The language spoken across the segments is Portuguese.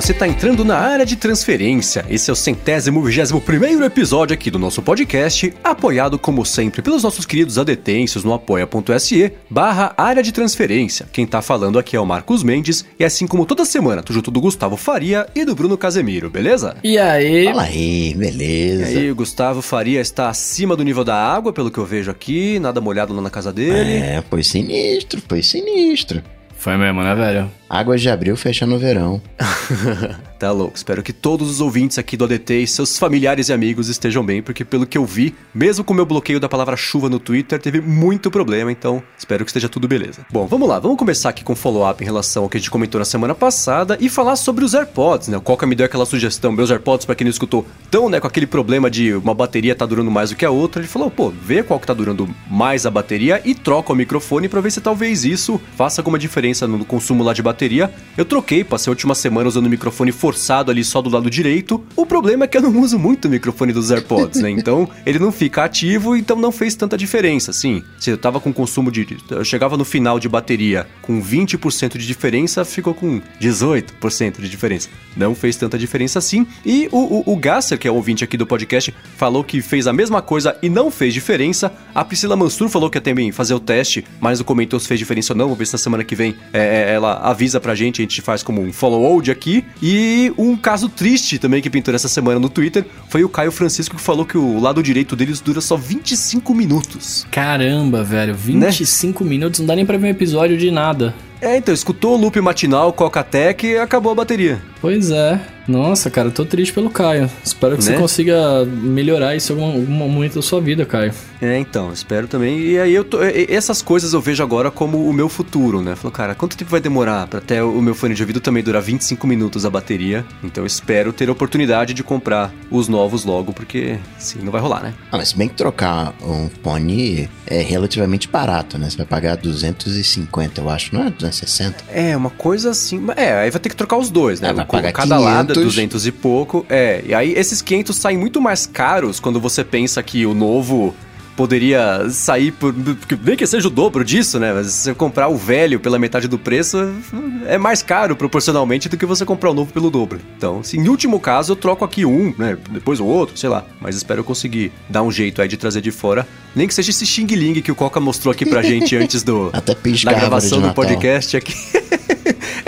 você está entrando na área de transferência. Esse é o centésimo vigésimo primeiro episódio aqui do nosso podcast, apoiado como sempre pelos nossos queridos adetêncios no apoia.se barra área de transferência. Quem tá falando aqui é o Marcos Mendes e assim como toda semana, tô junto do Gustavo Faria e do Bruno Casemiro, beleza? E aí? Fala aí, beleza. E aí, o Gustavo Faria está acima do nível da água, pelo que eu vejo aqui, nada molhado lá na casa dele. É, foi sinistro, foi sinistro. Foi mesmo, né, velho? Águas de abril fechando o verão. tá louco. Espero que todos os ouvintes aqui do ADT e seus familiares e amigos estejam bem, porque pelo que eu vi, mesmo com o meu bloqueio da palavra chuva no Twitter, teve muito problema, então espero que esteja tudo beleza. Bom, vamos lá, vamos começar aqui com follow-up em relação ao que a gente comentou na semana passada e falar sobre os AirPods, né? O Coca me deu aquela sugestão, meus AirPods, para quem não escutou, estão, né, com aquele problema de uma bateria tá durando mais do que a outra. Ele falou, pô, vê qual que tá durando mais a bateria e troca o microfone para ver se talvez isso faça alguma diferença no consumo lá de bateria. Eu troquei, passei a última semana usando o microfone forçado ali só do lado direito. O problema é que eu não uso muito o microfone dos AirPods, né? Então ele não fica ativo, então não fez tanta diferença, assim. Se eu tava com consumo de. Eu chegava no final de bateria com 20% de diferença, ficou com 18% de diferença. Não fez tanta diferença assim. E o, o, o Gasser, que é o ouvinte aqui do podcast, falou que fez a mesma coisa e não fez diferença. A Priscila Mansur falou que ia também fazer o teste, mas não comentou se fez diferença ou não. Vamos ver se na semana que vem é, ela avisa pra gente, a gente faz como um follow-old aqui. E um caso triste também que pintou essa semana no Twitter foi o Caio Francisco que falou que o lado direito deles dura só 25 minutos. Caramba, velho, 25 né? minutos não dá nem pra ver um episódio de nada. É, então, escutou o loop matinal, Coca-Tech e acabou a bateria. Pois é. Nossa, cara, tô triste pelo Caio. Espero que né? você consiga melhorar isso em algum, algum, momento da sua vida, Caio. É, então, espero também. E aí eu tô, essas coisas eu vejo agora como o meu futuro, né? Falou, cara, quanto tempo vai demorar para até o meu fone de ouvido também durar 25 minutos a bateria? Então eu espero ter a oportunidade de comprar os novos logo, porque sim, não vai rolar, né? Ah, mas se bem que trocar um fone é relativamente barato, né? Você vai pagar 250, eu acho, não é 260? É, uma coisa assim. É, aí vai ter que trocar os dois, né? É, vai pagar Cada 500. lado 200 e pouco. É, e aí esses 500 saem muito mais caros quando você pensa que o novo poderia sair por. Nem que seja o dobro disso, né? Mas se você comprar o velho pela metade do preço, é mais caro proporcionalmente do que você comprar o novo pelo dobro. Então, se em último caso, eu troco aqui um, né? Depois o outro, sei lá. Mas espero conseguir dar um jeito aí de trazer de fora. Nem que seja esse Xing Ling que o Coca mostrou aqui pra gente antes do. Até da gravação do podcast aqui.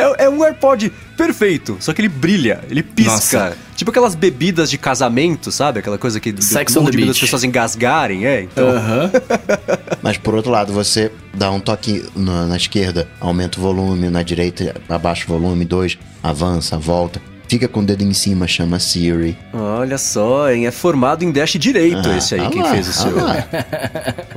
é, é um AirPod perfeito, só que ele brilha, ele pisca. Nossa. Tipo aquelas bebidas de casamento, sabe? Aquela coisa que Sex on the as pessoas engasgarem, é? Então. Uh -huh. Mas por outro lado, você dá um toque na, na esquerda, aumenta o volume, na direita abaixa o volume, dois, avança, volta. Fica com o dedo em cima, chama Siri. Olha só, hein? É formado em dash direito ah, esse aí, ah quem lá, fez o seu. Ah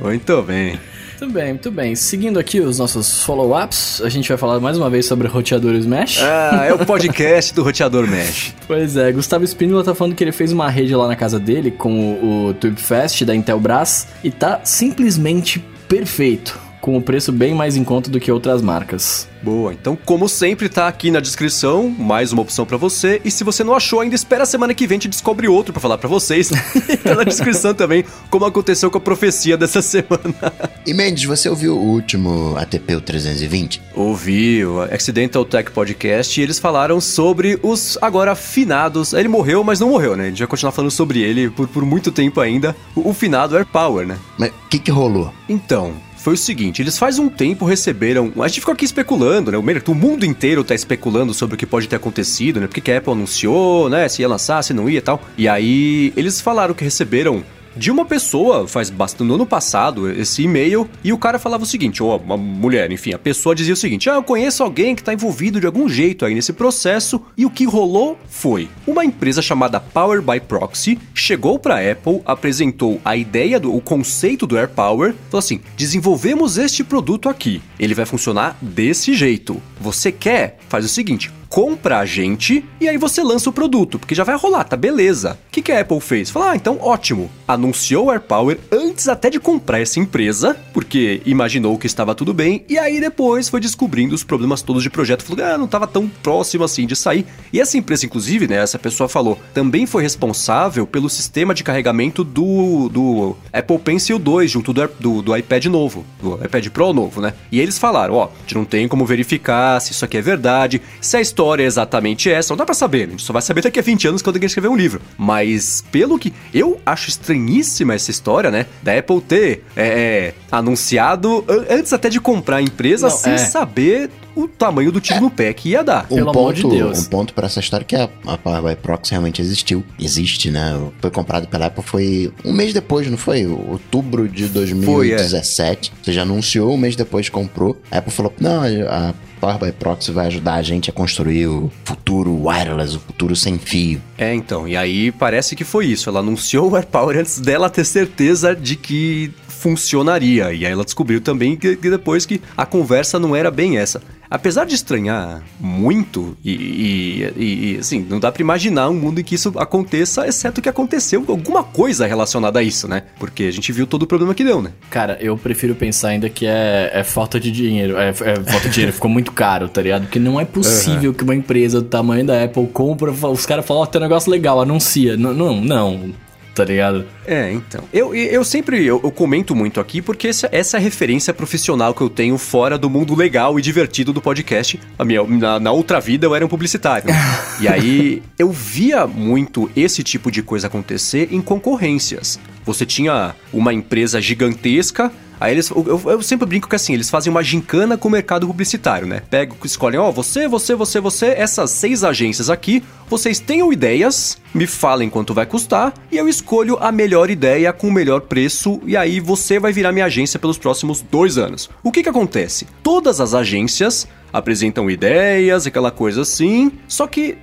Muito bem. Muito bem, muito bem. Seguindo aqui os nossos follow-ups, a gente vai falar mais uma vez sobre roteadores Mesh. Ah, é o podcast do roteador Mesh. Pois é, Gustavo Espínola tá falando que ele fez uma rede lá na casa dele com o, o TubeFest da Intelbras e tá simplesmente perfeito com o preço bem mais em conta do que outras marcas. Boa, então como sempre tá aqui na descrição, mais uma opção para você, e se você não achou ainda, espera a semana que vem te descobre outro para falar para vocês. tá na descrição também, como aconteceu com a profecia dessa semana. E Mendes, você ouviu o último ATP o 320? Ouvi, o Accidental Tech Podcast, e eles falaram sobre os agora finados. Ele morreu, mas não morreu, né? A gente vai continuar falando sobre ele por, por muito tempo ainda. O, o finado Air Power, né? Mas o que que rolou? Então, foi o seguinte: eles faz um tempo receberam. A gente ficou aqui especulando, né? O mundo inteiro tá especulando sobre o que pode ter acontecido, né? Porque que a Apple anunciou, né? Se ia lançar, se não ia e tal. E aí eles falaram que receberam de uma pessoa, faz bastante, no ano passado, esse e-mail, e o cara falava o seguinte, ou uma mulher, enfim, a pessoa dizia o seguinte: Ah, eu conheço alguém que está envolvido de algum jeito aí nesse processo, e o que rolou foi: uma empresa chamada Power by Proxy chegou para a Apple, apresentou a ideia do o conceito do AirPower, falou assim: desenvolvemos este produto aqui, ele vai funcionar desse jeito. Você quer? Faz o seguinte, compra a gente e aí você lança o produto, porque já vai rolar, tá beleza. O que, que a Apple fez? Falou, ah, então ótimo. Anunciou o AirPower antes até de comprar essa empresa, porque imaginou que estava tudo bem, e aí depois foi descobrindo os problemas todos de projeto. Falou, ah, não estava tão próximo assim de sair. E essa empresa, inclusive, né, essa pessoa falou, também foi responsável pelo sistema de carregamento do, do Apple Pencil 2, junto do, do, do iPad novo, do iPad Pro novo, né? E eles falaram, ó, a gente não tem como verificar se isso aqui é verdade, se a história história é exatamente essa, não dá pra saber, a gente só vai saber daqui a 20 anos quando alguém escrever um livro. Mas, pelo que eu acho estranhíssima essa história, né? Da Apple ter é, é, anunciado antes até de comprar a empresa Não, sem é. saber o tamanho do tiro no pé que ia dar. Um Pelo ponto, amor de Deus. Um ponto pra essa história é que a, a Power by Proxy realmente existiu. Existe, né? Foi comprado pela Apple, foi um mês depois, não foi? Outubro de 2017. Você já anunciou, um mês depois comprou. A Apple falou, não, a Power by Proxy vai ajudar a gente a construir o futuro wireless, o futuro sem fio. É, então, e aí parece que foi isso. Ela anunciou o AirPower antes dela ter certeza de que funcionaria. E aí ela descobriu também que, que depois que a conversa não era bem essa. Apesar de estranhar muito, e, e- e, assim, não dá pra imaginar um mundo em que isso aconteça, exceto que aconteceu alguma coisa relacionada a isso, né? Porque a gente viu todo o problema que deu, né? Cara, eu prefiro pensar ainda que é, é falta de dinheiro. É, é falta de dinheiro, ficou muito caro, tá ligado? Porque não é possível que uma empresa do tamanho da Apple compra, os caras falam, ó, tem um negócio legal, anuncia. Não, não, não, tá ligado? É, então. Eu, eu sempre eu, eu comento muito aqui porque essa, essa é a referência profissional que eu tenho fora do mundo legal e divertido do podcast. A minha, na, na outra vida eu era um publicitário. e aí eu via muito esse tipo de coisa acontecer em concorrências. Você tinha uma empresa gigantesca. Aí eles, eu, eu- sempre brinco que assim, eles fazem uma gincana com o mercado publicitário, né? Pegam, escolhem, ó, você, você, você, você, essas seis agências aqui, vocês tenham ideias, me falem quanto vai custar, e eu escolho a melhor ideia com o melhor preço, e aí você vai virar minha agência pelos próximos dois anos. O que que acontece? Todas as agências apresentam ideias, aquela coisa assim, só que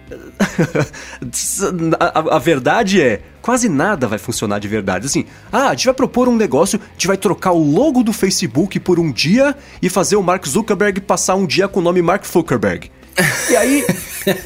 a, a- verdade é, quase nada vai funcionar de verdade. Assim, ah, a gente vai propor um negócio, a gente vai trocar o logo do Facebook por um dia e fazer o Mark Zuckerberg passar um dia com o nome Mark Zuckerberg. E aí.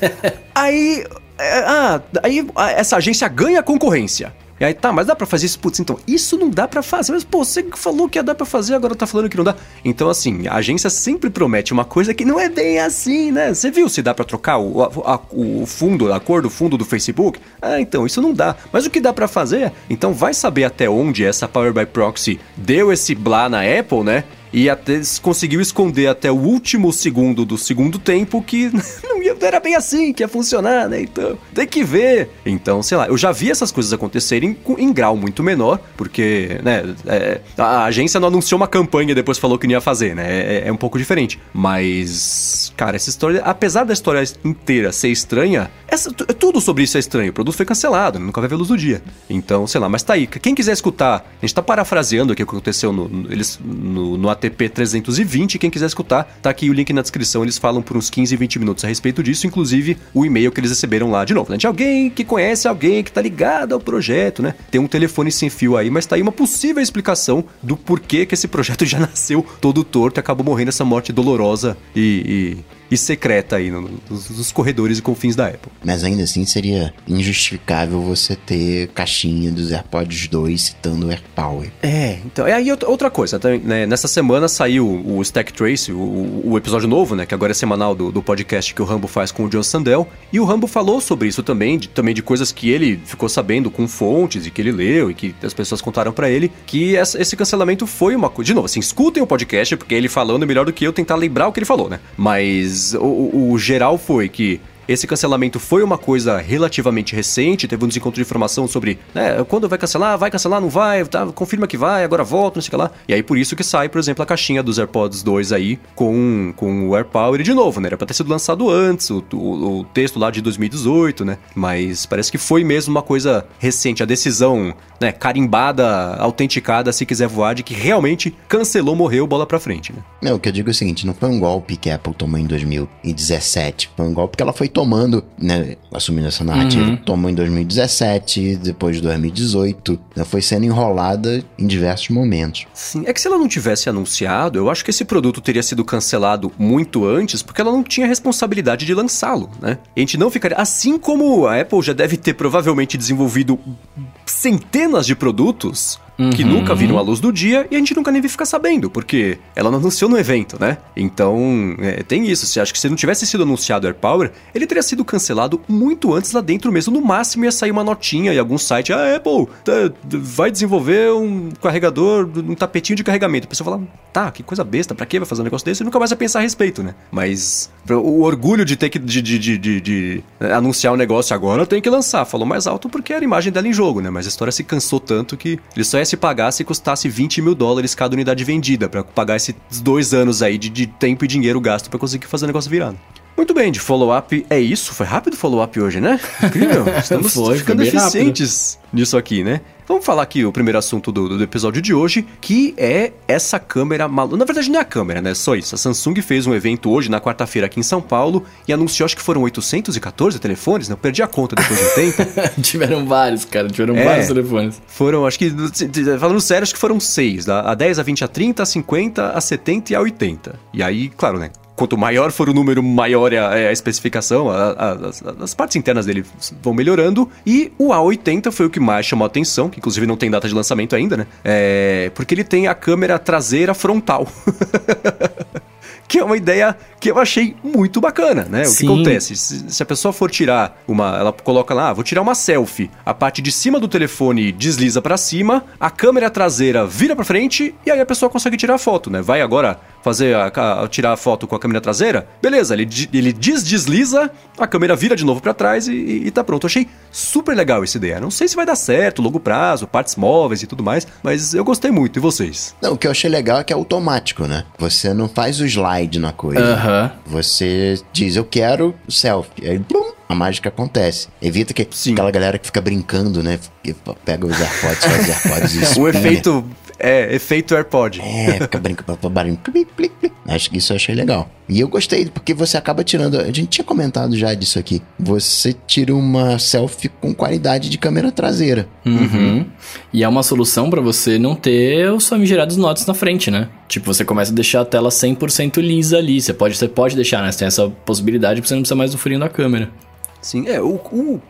aí. é, ah, aí essa agência ganha concorrência. E aí, tá, mas dá pra fazer isso? Putz, então, isso não dá pra fazer. Mas, pô, você falou que ia dar pra fazer, agora tá falando que não dá. Então, assim, a agência sempre promete uma coisa que não é bem assim, né? Você viu se dá pra trocar o, a- o fundo, a cor do fundo do Facebook? Ah, então, isso não dá. Mas o que dá pra fazer? Então, vai saber até onde essa Power by Proxy deu esse blá na Apple, né? E até conseguiu esconder até o último segundo do segundo tempo que não, ia, era bem assim que ia funcionar, né? Então, tem que ver. Então, sei lá, eu já vi essas coisas acontecerem com- em grau muito menor, porque, né, é, a agência não anunciou uma campanha e depois falou que não ia fazer, né? É, é um pouco diferente. Mas, cara, essa história, apesar da história inteira ser estranha, essa, tu- tudo sobre isso é estranho. O produto foi cancelado, nunca vai ver luz do dia. Então, sei lá, mas tá aí. Quem quiser escutar, a gente tá parafraseando o que aconteceu no, no- eles, no, no ATP 320. Quem quiser escutar, tá aqui o link na descrição. Eles falam por uns 15, 20 minutos a respeito disso, inclusive o e-mail que eles receberam lá de novo, né? De alguém que conhece alguém que tá ligado ao projeto, né? Tem um telefone sem fio aí, mas tá aí uma possível explicação do porquê que esse projeto já nasceu todo torto e acabou morrendo essa morte dolorosa e, e, e secreta aí no- nos, nos corredores e confins da Apple. Mas ainda assim seria injustificável você ter caixinha dos AirPods 2 citando o AirPower. É, então, é aí outra- coisa, também, né? Nessa semana saiu o Stack Trace, o, o episódio novo, né? Que agora é semanal do, do podcast que o Rambo faz com o John Sandel. E o Rambo falou sobre isso também, de, também de coisas que ele ficou sabendo com fontes e que ele leu e que as pessoas contaram pra ele, que essa- esse cancelamento foi uma coisa. De novo, assim, escutem o podcast, porque ele falando é melhor do que eu tentar lembrar o que ele falou, né? Mas o- o- geral foi que esse cancelamento foi uma coisa relativamente recente, teve um desencontro de informação sobre né, quando vai cancelar, vai cancelar, não vai, tá, confirma que vai, agora volta, não sei o que lá. E aí por isso que sai, por exemplo, a caixinha dos AirPods 2 aí com, com o AirPower. De novo, né? Era pra ter sido lançado antes, o, o, o texto lá de 2018, né? Mas parece que foi mesmo uma coisa recente, a decisão né, carimbada, autenticada, se quiser voar, de que realmente cancelou, morreu, bola pra frente, né? Não, o que eu digo é o seguinte, não foi um golpe que a Apple tomou em 2017, foi um golpe que ela foi tomando, né, assumindo essa narrativa, tomou em 2017, depois de 2018, ela foi sendo enrolada em diversos momentos. Sim, é que se ela não tivesse anunciado, eu acho que esse produto teria sido cancelado muito antes, porque ela não tinha responsabilidade de lançá-lo, né? E a gente não ficaria. Assim como a Apple já deve ter provavelmente desenvolvido centenas de produtos uhum. que nunca viram a luz do dia e a gente nunca nem ficar sabendo, porque ela não anunciou no evento, né? Então, é, tem isso. Você acha que se não tivesse sido anunciado Air Power, ele teria sido cancelado muito antes lá dentro mesmo. No máximo ia sair uma notinha em algum site. Ah, Apple tá, vai desenvolver um carregador, um tapetinho de carregamento. A pessoa fala, tá, que coisa besta, pra que vai fazer um negócio desse? E nunca mais vai pensar a respeito, né? Mas o orgulho de ter que de, de, de, de, anunciar o um negócio agora, tem que lançar. Falou mais alto porque era a imagem dela em jogo, né? Mas a história se cansou tanto que ele só ia se pagar se custasse 20 mil dólares cada unidade vendida, para pagar esses dois anos aí de, de tempo e dinheiro gasto para conseguir fazer o negócio virado. Muito bem, de follow-up é isso. Foi rápido o follow-up hoje, né? Incrível. Estamos foi, ficando foi eficientes rápido. nisso aqui, né? Vamos falar aqui o primeiro assunto do, do episódio de hoje, que é essa câmera maluca. Na verdade, não é a câmera, né? Só isso. A Samsung fez um evento hoje, na quarta-feira, aqui em São Paulo, e anunciou, acho que foram 814 telefones, né? Eu perdi a conta depois de um tempo. tiveram vários, cara. Tiveram é, vários telefones. Foram, acho que, falando sério, acho que foram seis. Da, a 10, a 20, a 30, a 50, a 70 e a 80. E aí, claro, né? Quanto maior for o número, maior é a, é a especificação, a, a, as, as, partes internas dele vão melhorando. E o A80 foi o que mais chamou a atenção, que inclusive não tem data de lançamento ainda, né? É, porque ele tem a câmera traseira frontal. que é uma ideia que eu achei muito bacana, né? O Sim. que acontece? Se, se, a pessoa for tirar uma. Ela coloca lá, ah, vou tirar uma selfie. A parte de cima do telefone desliza para cima, a câmera traseira vira para frente e aí a pessoa consegue tirar a foto, né? Vai agora fazer a, a, tirar a foto com a câmera traseira, beleza, ele, ele desdesliza, a câmera vira de novo para trás e, e, e, tá pronto. Eu achei super legal essa ideia. Não sei se vai dar certo, longo prazo, partes móveis e tudo mais, mas eu gostei muito. E vocês? Não, o que eu achei legal é que é automático, né? Você não faz o slide na coisa. Uhum. Você diz, eu quero selfie. Aí, blum, a mágica acontece. Evita que Sim. aquela galera que fica brincando, né? Pega os AirPods, faz os AirPods e O efeito é, efeito AirPod. É, fica brincando, barulho. Acho que isso eu achei legal. E eu gostei, porque você acaba tirando. A gente tinha comentado já disso aqui. Você tira uma selfie com qualidade de câmera traseira. Uhum. E é uma solução para você não ter os famigerados notes na frente, né? Tipo, você começa a deixar a tela 100% lisa ali. Você pode, você pode deixar, né? Você tem essa possibilidade porque você não precisa mais do furinho da câmera. Sim, é. O, o,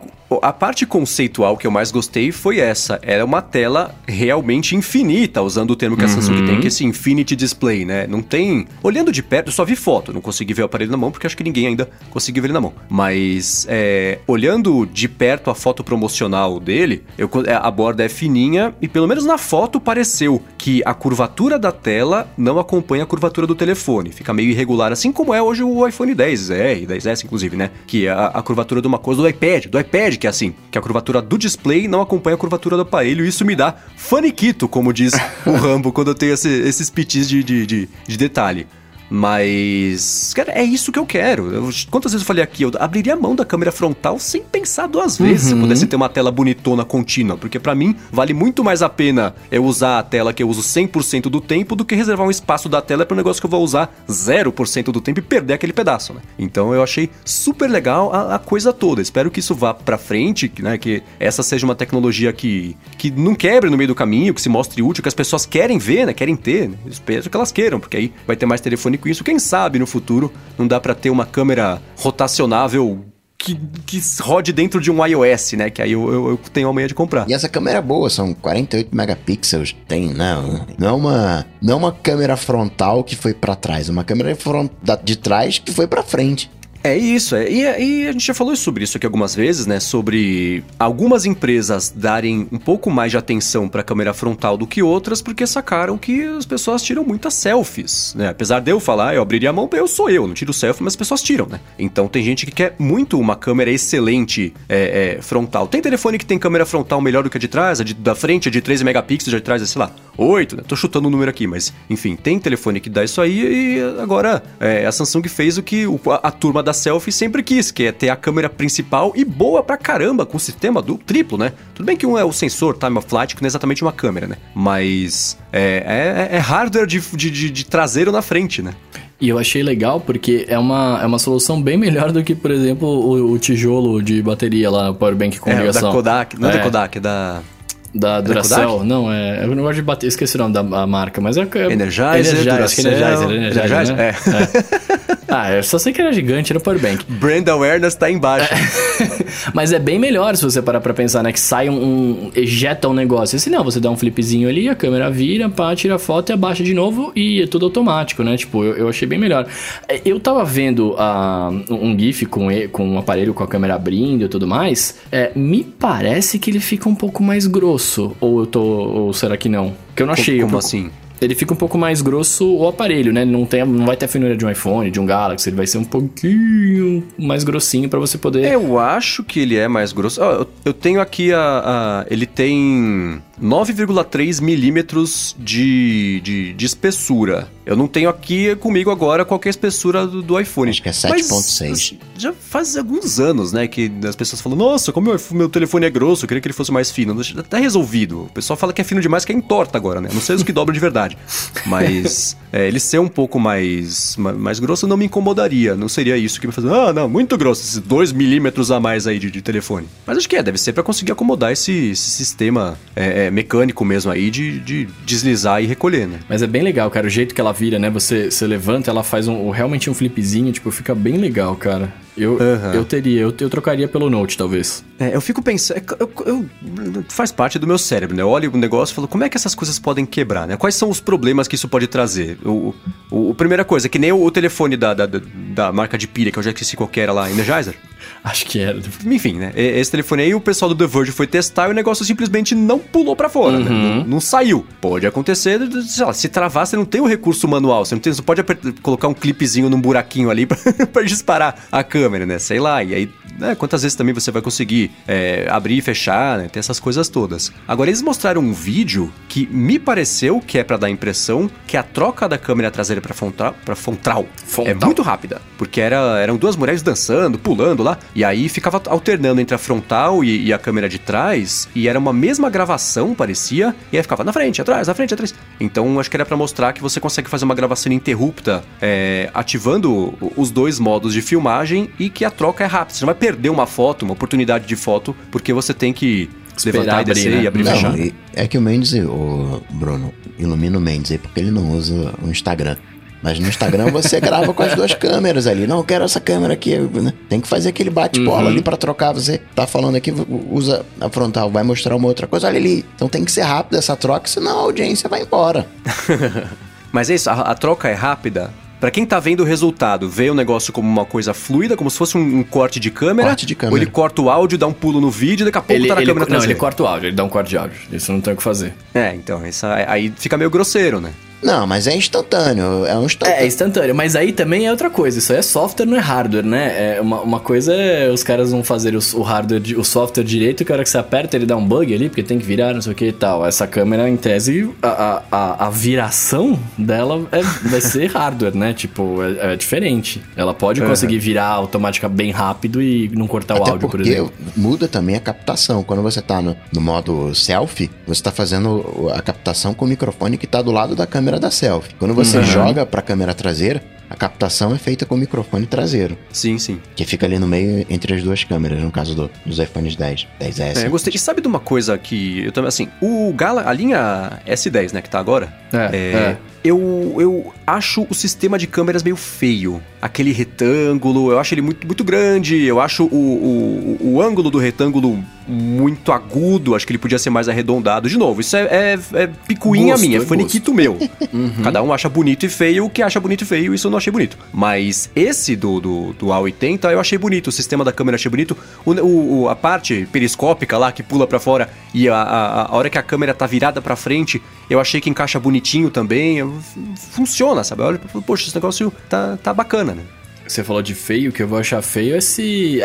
a parte conceitual que eu mais gostei foi essa. Era uma tela realmente infinita, usando o termo que a Samsung uhum. tem, que é esse Infinity Display, né? Não tem. Olhando de perto, eu só vi foto, não consegui ver o aparelho na mão, porque acho que ninguém ainda conseguiu ver ele na mão. Mas, é, olhando de perto a foto promocional dele, eu, é, a borda é fininha e, pelo menos na foto, pareceu que a curvatura da tela não acompanha a curvatura do telefone. Fica meio irregular, assim como é hoje o iPhone 10R, 10S, inclusive, né? Que é a, a curvatura de uma coisa do iPad, do iPad que é assim, que a curvatura do display não acompanha a curvatura do aparelho, e isso me dá faniquito, como diz o Rambo, quando eu tenho esse, esses pitis de, de, de, de detalhe. Mas, cara, é isso que eu quero. Eu, quantas vezes eu falei aqui, eu abriria a mão da câmera frontal sem pensar duas vezes uhum. se eu pudesse ter uma tela bonitona contínua, porque para mim vale muito mais a pena eu usar a tela que eu uso 100% do tempo do que reservar um espaço da tela para um negócio que eu vou usar 0% do tempo e perder aquele pedaço, né? Então eu achei super legal a, a coisa toda. Espero que isso vá para frente, né, que essa seja uma tecnologia que, que não quebre no meio do caminho, que se mostre útil, que as pessoas querem ver, né, querem ter. Né? Espero que elas queiram, porque aí vai ter mais telefone com isso. Quem sabe no futuro não dá para ter uma câmera rotacionável que, que rode dentro de um iOS, né? Que aí eu, eu, eu tenho a manhã de comprar. E essa câmera é boa, são 48 megapixels. Tem, não, não é uma, não é uma câmera frontal que foi para trás, é uma câmera de trás que foi para frente. É isso, é. E, e, a gente já falou sobre isso aqui algumas vezes, né? Sobre algumas empresas darem um pouco mais de atenção para a câmera frontal do que outras, porque sacaram que as pessoas tiram muitas selfies, né? Apesar de eu falar, eu abriria a mão, eu sou eu, não tiro selfie, mas as pessoas tiram, né? Então tem gente que quer muito uma câmera excelente é, é, frontal. Tem telefone que tem câmera frontal melhor do que a de trás, a de, da frente é de 13 megapixels, a de trás é, sei lá, 8, né? Tô chutando o número aqui, mas enfim, tem telefone que dá isso aí e agora é, a Samsung fez o que a, a turma da selfie sempre quis, que é ter a câmera principal e boa pra caramba, com o sistema do triplo, né? Tudo bem que um é o sensor time of flight, que não é exatamente uma câmera, né? Mas é, é, é hardware de, de, de, traseiro na frente, né? E eu achei legal porque é uma, é uma solução bem melhor do que, por exemplo, o, o tijolo de bateria lá, o powerbank com é, ligação. da Kodak, não é, é da Kodak, é da... Da Duracell? Não, é. Eu não gosto de bater, esqueci o nome da marca, mas é. Energizer, Energizer, Duracell, é Energizer, Energizer, Energizer né? é. é. ah, eu só sei que era gigante no Powerbank. Brand awareness tá embaixo. Mas é bem melhor se você parar pra pensar, né? Que sai um, um ejeta um negócio. Se não, você dá um flipzinho ali, a câmera vira, pá, tira a foto e abaixa de novo e é tudo automático, né? Tipo, eu, eu achei bem melhor. É, eu tava vendo uh, um GIF com, com um aparelho com a câmera abrindo e tudo mais. É, me parece que ele fica um pouco mais grosso. Ou eu tô. Ou será que não? Que eu não achei. Como, como assim? Ele fica um pouco mais grosso o aparelho, né? Não, tem, não vai ter a finura de um iPhone, de um Galaxy, ele vai ser um pouquinho mais grossinho para você poder. Eu acho que ele é mais grosso. Oh, eu, eu, tenho aqui a, a. Ele tem 9,3 milímetros de, de, de, espessura. Eu não tenho aqui comigo agora qualquer espessura do, do iPhone. Acho que é 7.6. Já faz alguns anos, né, que as pessoas falam, nossa, como meu, meu telefone é grosso, eu queria que ele fosse mais fino. Já tá resolvido. O pessoal fala que é fino demais, que é entorta agora, né? Não sei os que dobram de verdade. Mas é, ele ser um pouco mais, mais grosso não me incomodaria. Não seria isso que me fazia, ah, não, muito grosso, esses 2 milímetros a mais aí de, de, telefone. Mas acho que é, deve ser para conseguir acomodar esse, esse sistema é, é, mecânico mesmo aí de, de deslizar e recolher, né? Mas é bem legal, cara, o jeito que ela vira, né? Você, você levanta, ela faz um, realmente um flipzinho, tipo, fica bem legal, cara. Eu, uhum. eu teria, eu, eu trocaria pelo Note, talvez. É, eu fico pensando. É, eu, eu, faz parte do meu cérebro, né? Eu olho o negócio e falo, como é que essas coisas podem quebrar, né? Quais são os problemas que isso pode trazer? O, o, o primeira coisa, que nem o, o telefone da, da, da, marca de pilha, que eu já esqueci qual que era lá, Energizer. Acho que era. Enfim, né? Esse telefone aí, o pessoal do The Verge foi testar e o negócio simplesmente não pulou para fora, né? uhum. né? Não, não, saiu. Pode acontecer, sei lá, se travar, você não tem o recurso manual, você não, tem, você pode colocar um clipezinho num buraquinho ali para disparar a câmera, né? Sei lá, e aí, né, quantas vezes também você vai conseguir é, abrir e fechar, né? Tem essas coisas todas. Agora, eles mostraram um vídeo que me pareceu que é para dar a impressão que a troca da câmera traseira para frontal, pra frontal, é muito rápida. Porque era, eram duas mulheres dançando, pulando lá, e aí ficava alternando entre a frontal e, e a câmera de trás, e era uma mesma gravação, parecia, e aí ficava na frente, atrás, na frente, atrás. Então, acho que era para mostrar que você consegue fazer uma gravação interrupta, é, ativando os dois modos de filmagem e que a troca é rápida. Você não vai perder uma foto, uma oportunidade de foto, porque você tem que Esperar levantar abrir, e descer né? e abrir não, fechar. É que o Mendes, o Bruno, ilumina o Mendes aí, porque ele não usa o Instagram. Mas no Instagram você grava com as duas câmeras ali. Não, eu quero essa câmera aqui. Né? Tem que fazer aquele bate-bola uhum. ali para trocar. Você tá falando aqui, usa a frontal, vai mostrar uma outra coisa. Olha ali. Então tem que ser rápido essa troca, senão a audiência vai embora. Mas é isso, a, a troca é rápida para quem tá vendo o resultado, vê o negócio como uma coisa fluida, como se fosse um, um corte de câmera. Corte de câmera. Ou ele corta o áudio, dá um pulo no vídeo e daqui a pouco ele, tá na ele, câmera Não, ele corta o áudio, ele dá um corte de áudio. Isso não tem o que fazer. É, então, essa, aí fica meio grosseiro, né? Não, mas é instantâneo. É um instantâneo. É, é instantâneo. Mas aí também é outra coisa. Isso aí é software, não é hardware, né? É uma, uma coisa é os caras vão fazer o, o hardware, o software direito, que a hora que você aperta ele dá um bug ali, porque tem que virar, não sei o que e tal. Essa câmera, em tese, a, a, a viração dela é, vai ser hardware, né? Tipo, é, é diferente. Ela pode uhum. conseguir virar automática bem rápido e não cortar Até o áudio, por exemplo. Muda também a captação. Quando você tá no, no modo selfie, você tá fazendo a captação com o microfone que tá do lado da câmera câmera da selfie. Quando você uhum. joga para a câmera traseira, a captação é feita com o microfone traseiro. Sim, sim. Que fica ali no meio entre as duas câmeras, no caso do, dos iPhones 10, 10S. É, eu gostei. E sabe de uma coisa que eu também, assim, o Gala, a linha S10, né, que tá agora, é, é, é. Eu, eu acho o sistema de câmeras meio feio. Aquele retângulo, eu acho ele muito, muito grande, eu acho o, o, o ângulo do retângulo muito agudo, acho que ele podia ser mais arredondado. De novo, isso é, é, é picuinha gosto, minha, é faniquito meu. uhum. Cada um acha bonito e feio, o que acha bonito e feio, isso eu não achei bonito. Mas esse do, do, do A80 eu achei bonito, o sistema da câmera achei bonito. O, o a parte periscópica lá que pula para fora e a, a, a hora que a câmera tá virada para frente, eu achei que encaixa bonitinho também. Funciona, sabe? Olha, poxa, esse negócio tá, tá bacana, né? Você falou de feio, que eu vou achar feio é esse.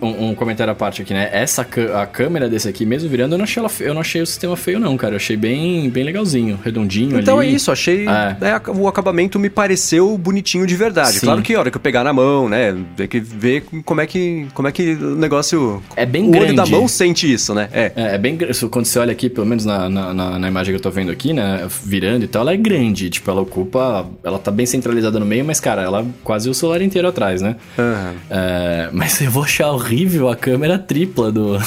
Um, um comentário à parte aqui, né? Essa a câmera desse aqui, mesmo virando, eu não achei, ela, eu não achei o sistema feio, não, cara. Eu achei bem, bem legalzinho, redondinho então ali. é isso, achei. É. É, o acabamento me pareceu bonitinho de verdade. Sim. Claro que a hora que eu pegar na mão, né? Tem que ver como é que, como é que o negócio. É bem o grande. O olho da mão sente isso, né? É. É, é bem. Quando você olha aqui, pelo menos na, na, na, na imagem que eu tô vendo aqui, né? Virando e tal, ela é grande. Tipo, ela ocupa. Ela tá bem centralizada no meio, mas, cara, ela quase o celular inteiro atrás, né? Uhum. É, mas eu vou achar horrível a câmera tripla do,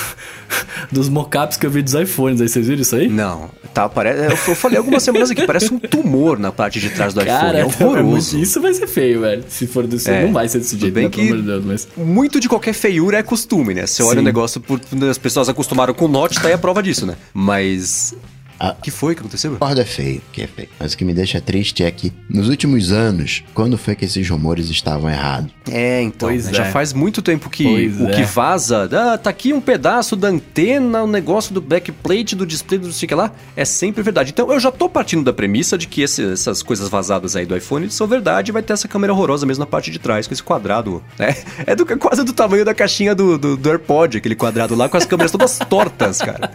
dos mockups que eu vi dos iPhones. Aí vocês viram isso aí? Não. tá, parece, eu falei algumas semanas aqui, parece um tumor na parte de trás do Cara, iPhone, é horroroso. Isso vai ser feio, velho. Se for desse, é, não vai ser desse jeito, bem né, que de Deus, mas... Muito de qualquer feiura é costume, né? Você olha o negócio, por, as pessoas acostumaram com o Note, tá aí a prova disso, né? Mas ah, que foi que aconteceu? Concordo é feio, que é feio. Mas o que me deixa triste é que nos últimos anos, quando foi que esses rumores estavam errados? É, então. Né? Já é. faz muito tempo que pois o é. que vaza, ah, tá aqui um pedaço da antena, o um negócio do backplate, do display, do sei lá, é sempre verdade. Então eu já tô partindo da premissa de que esse, essas coisas vazadas aí do iPhone são verdade e vai ter essa câmera horrorosa mesmo na parte de trás, com esse quadrado. né? é do, quase do tamanho da caixinha do, do, do AirPod, aquele quadrado lá com as câmeras todas tortas, cara.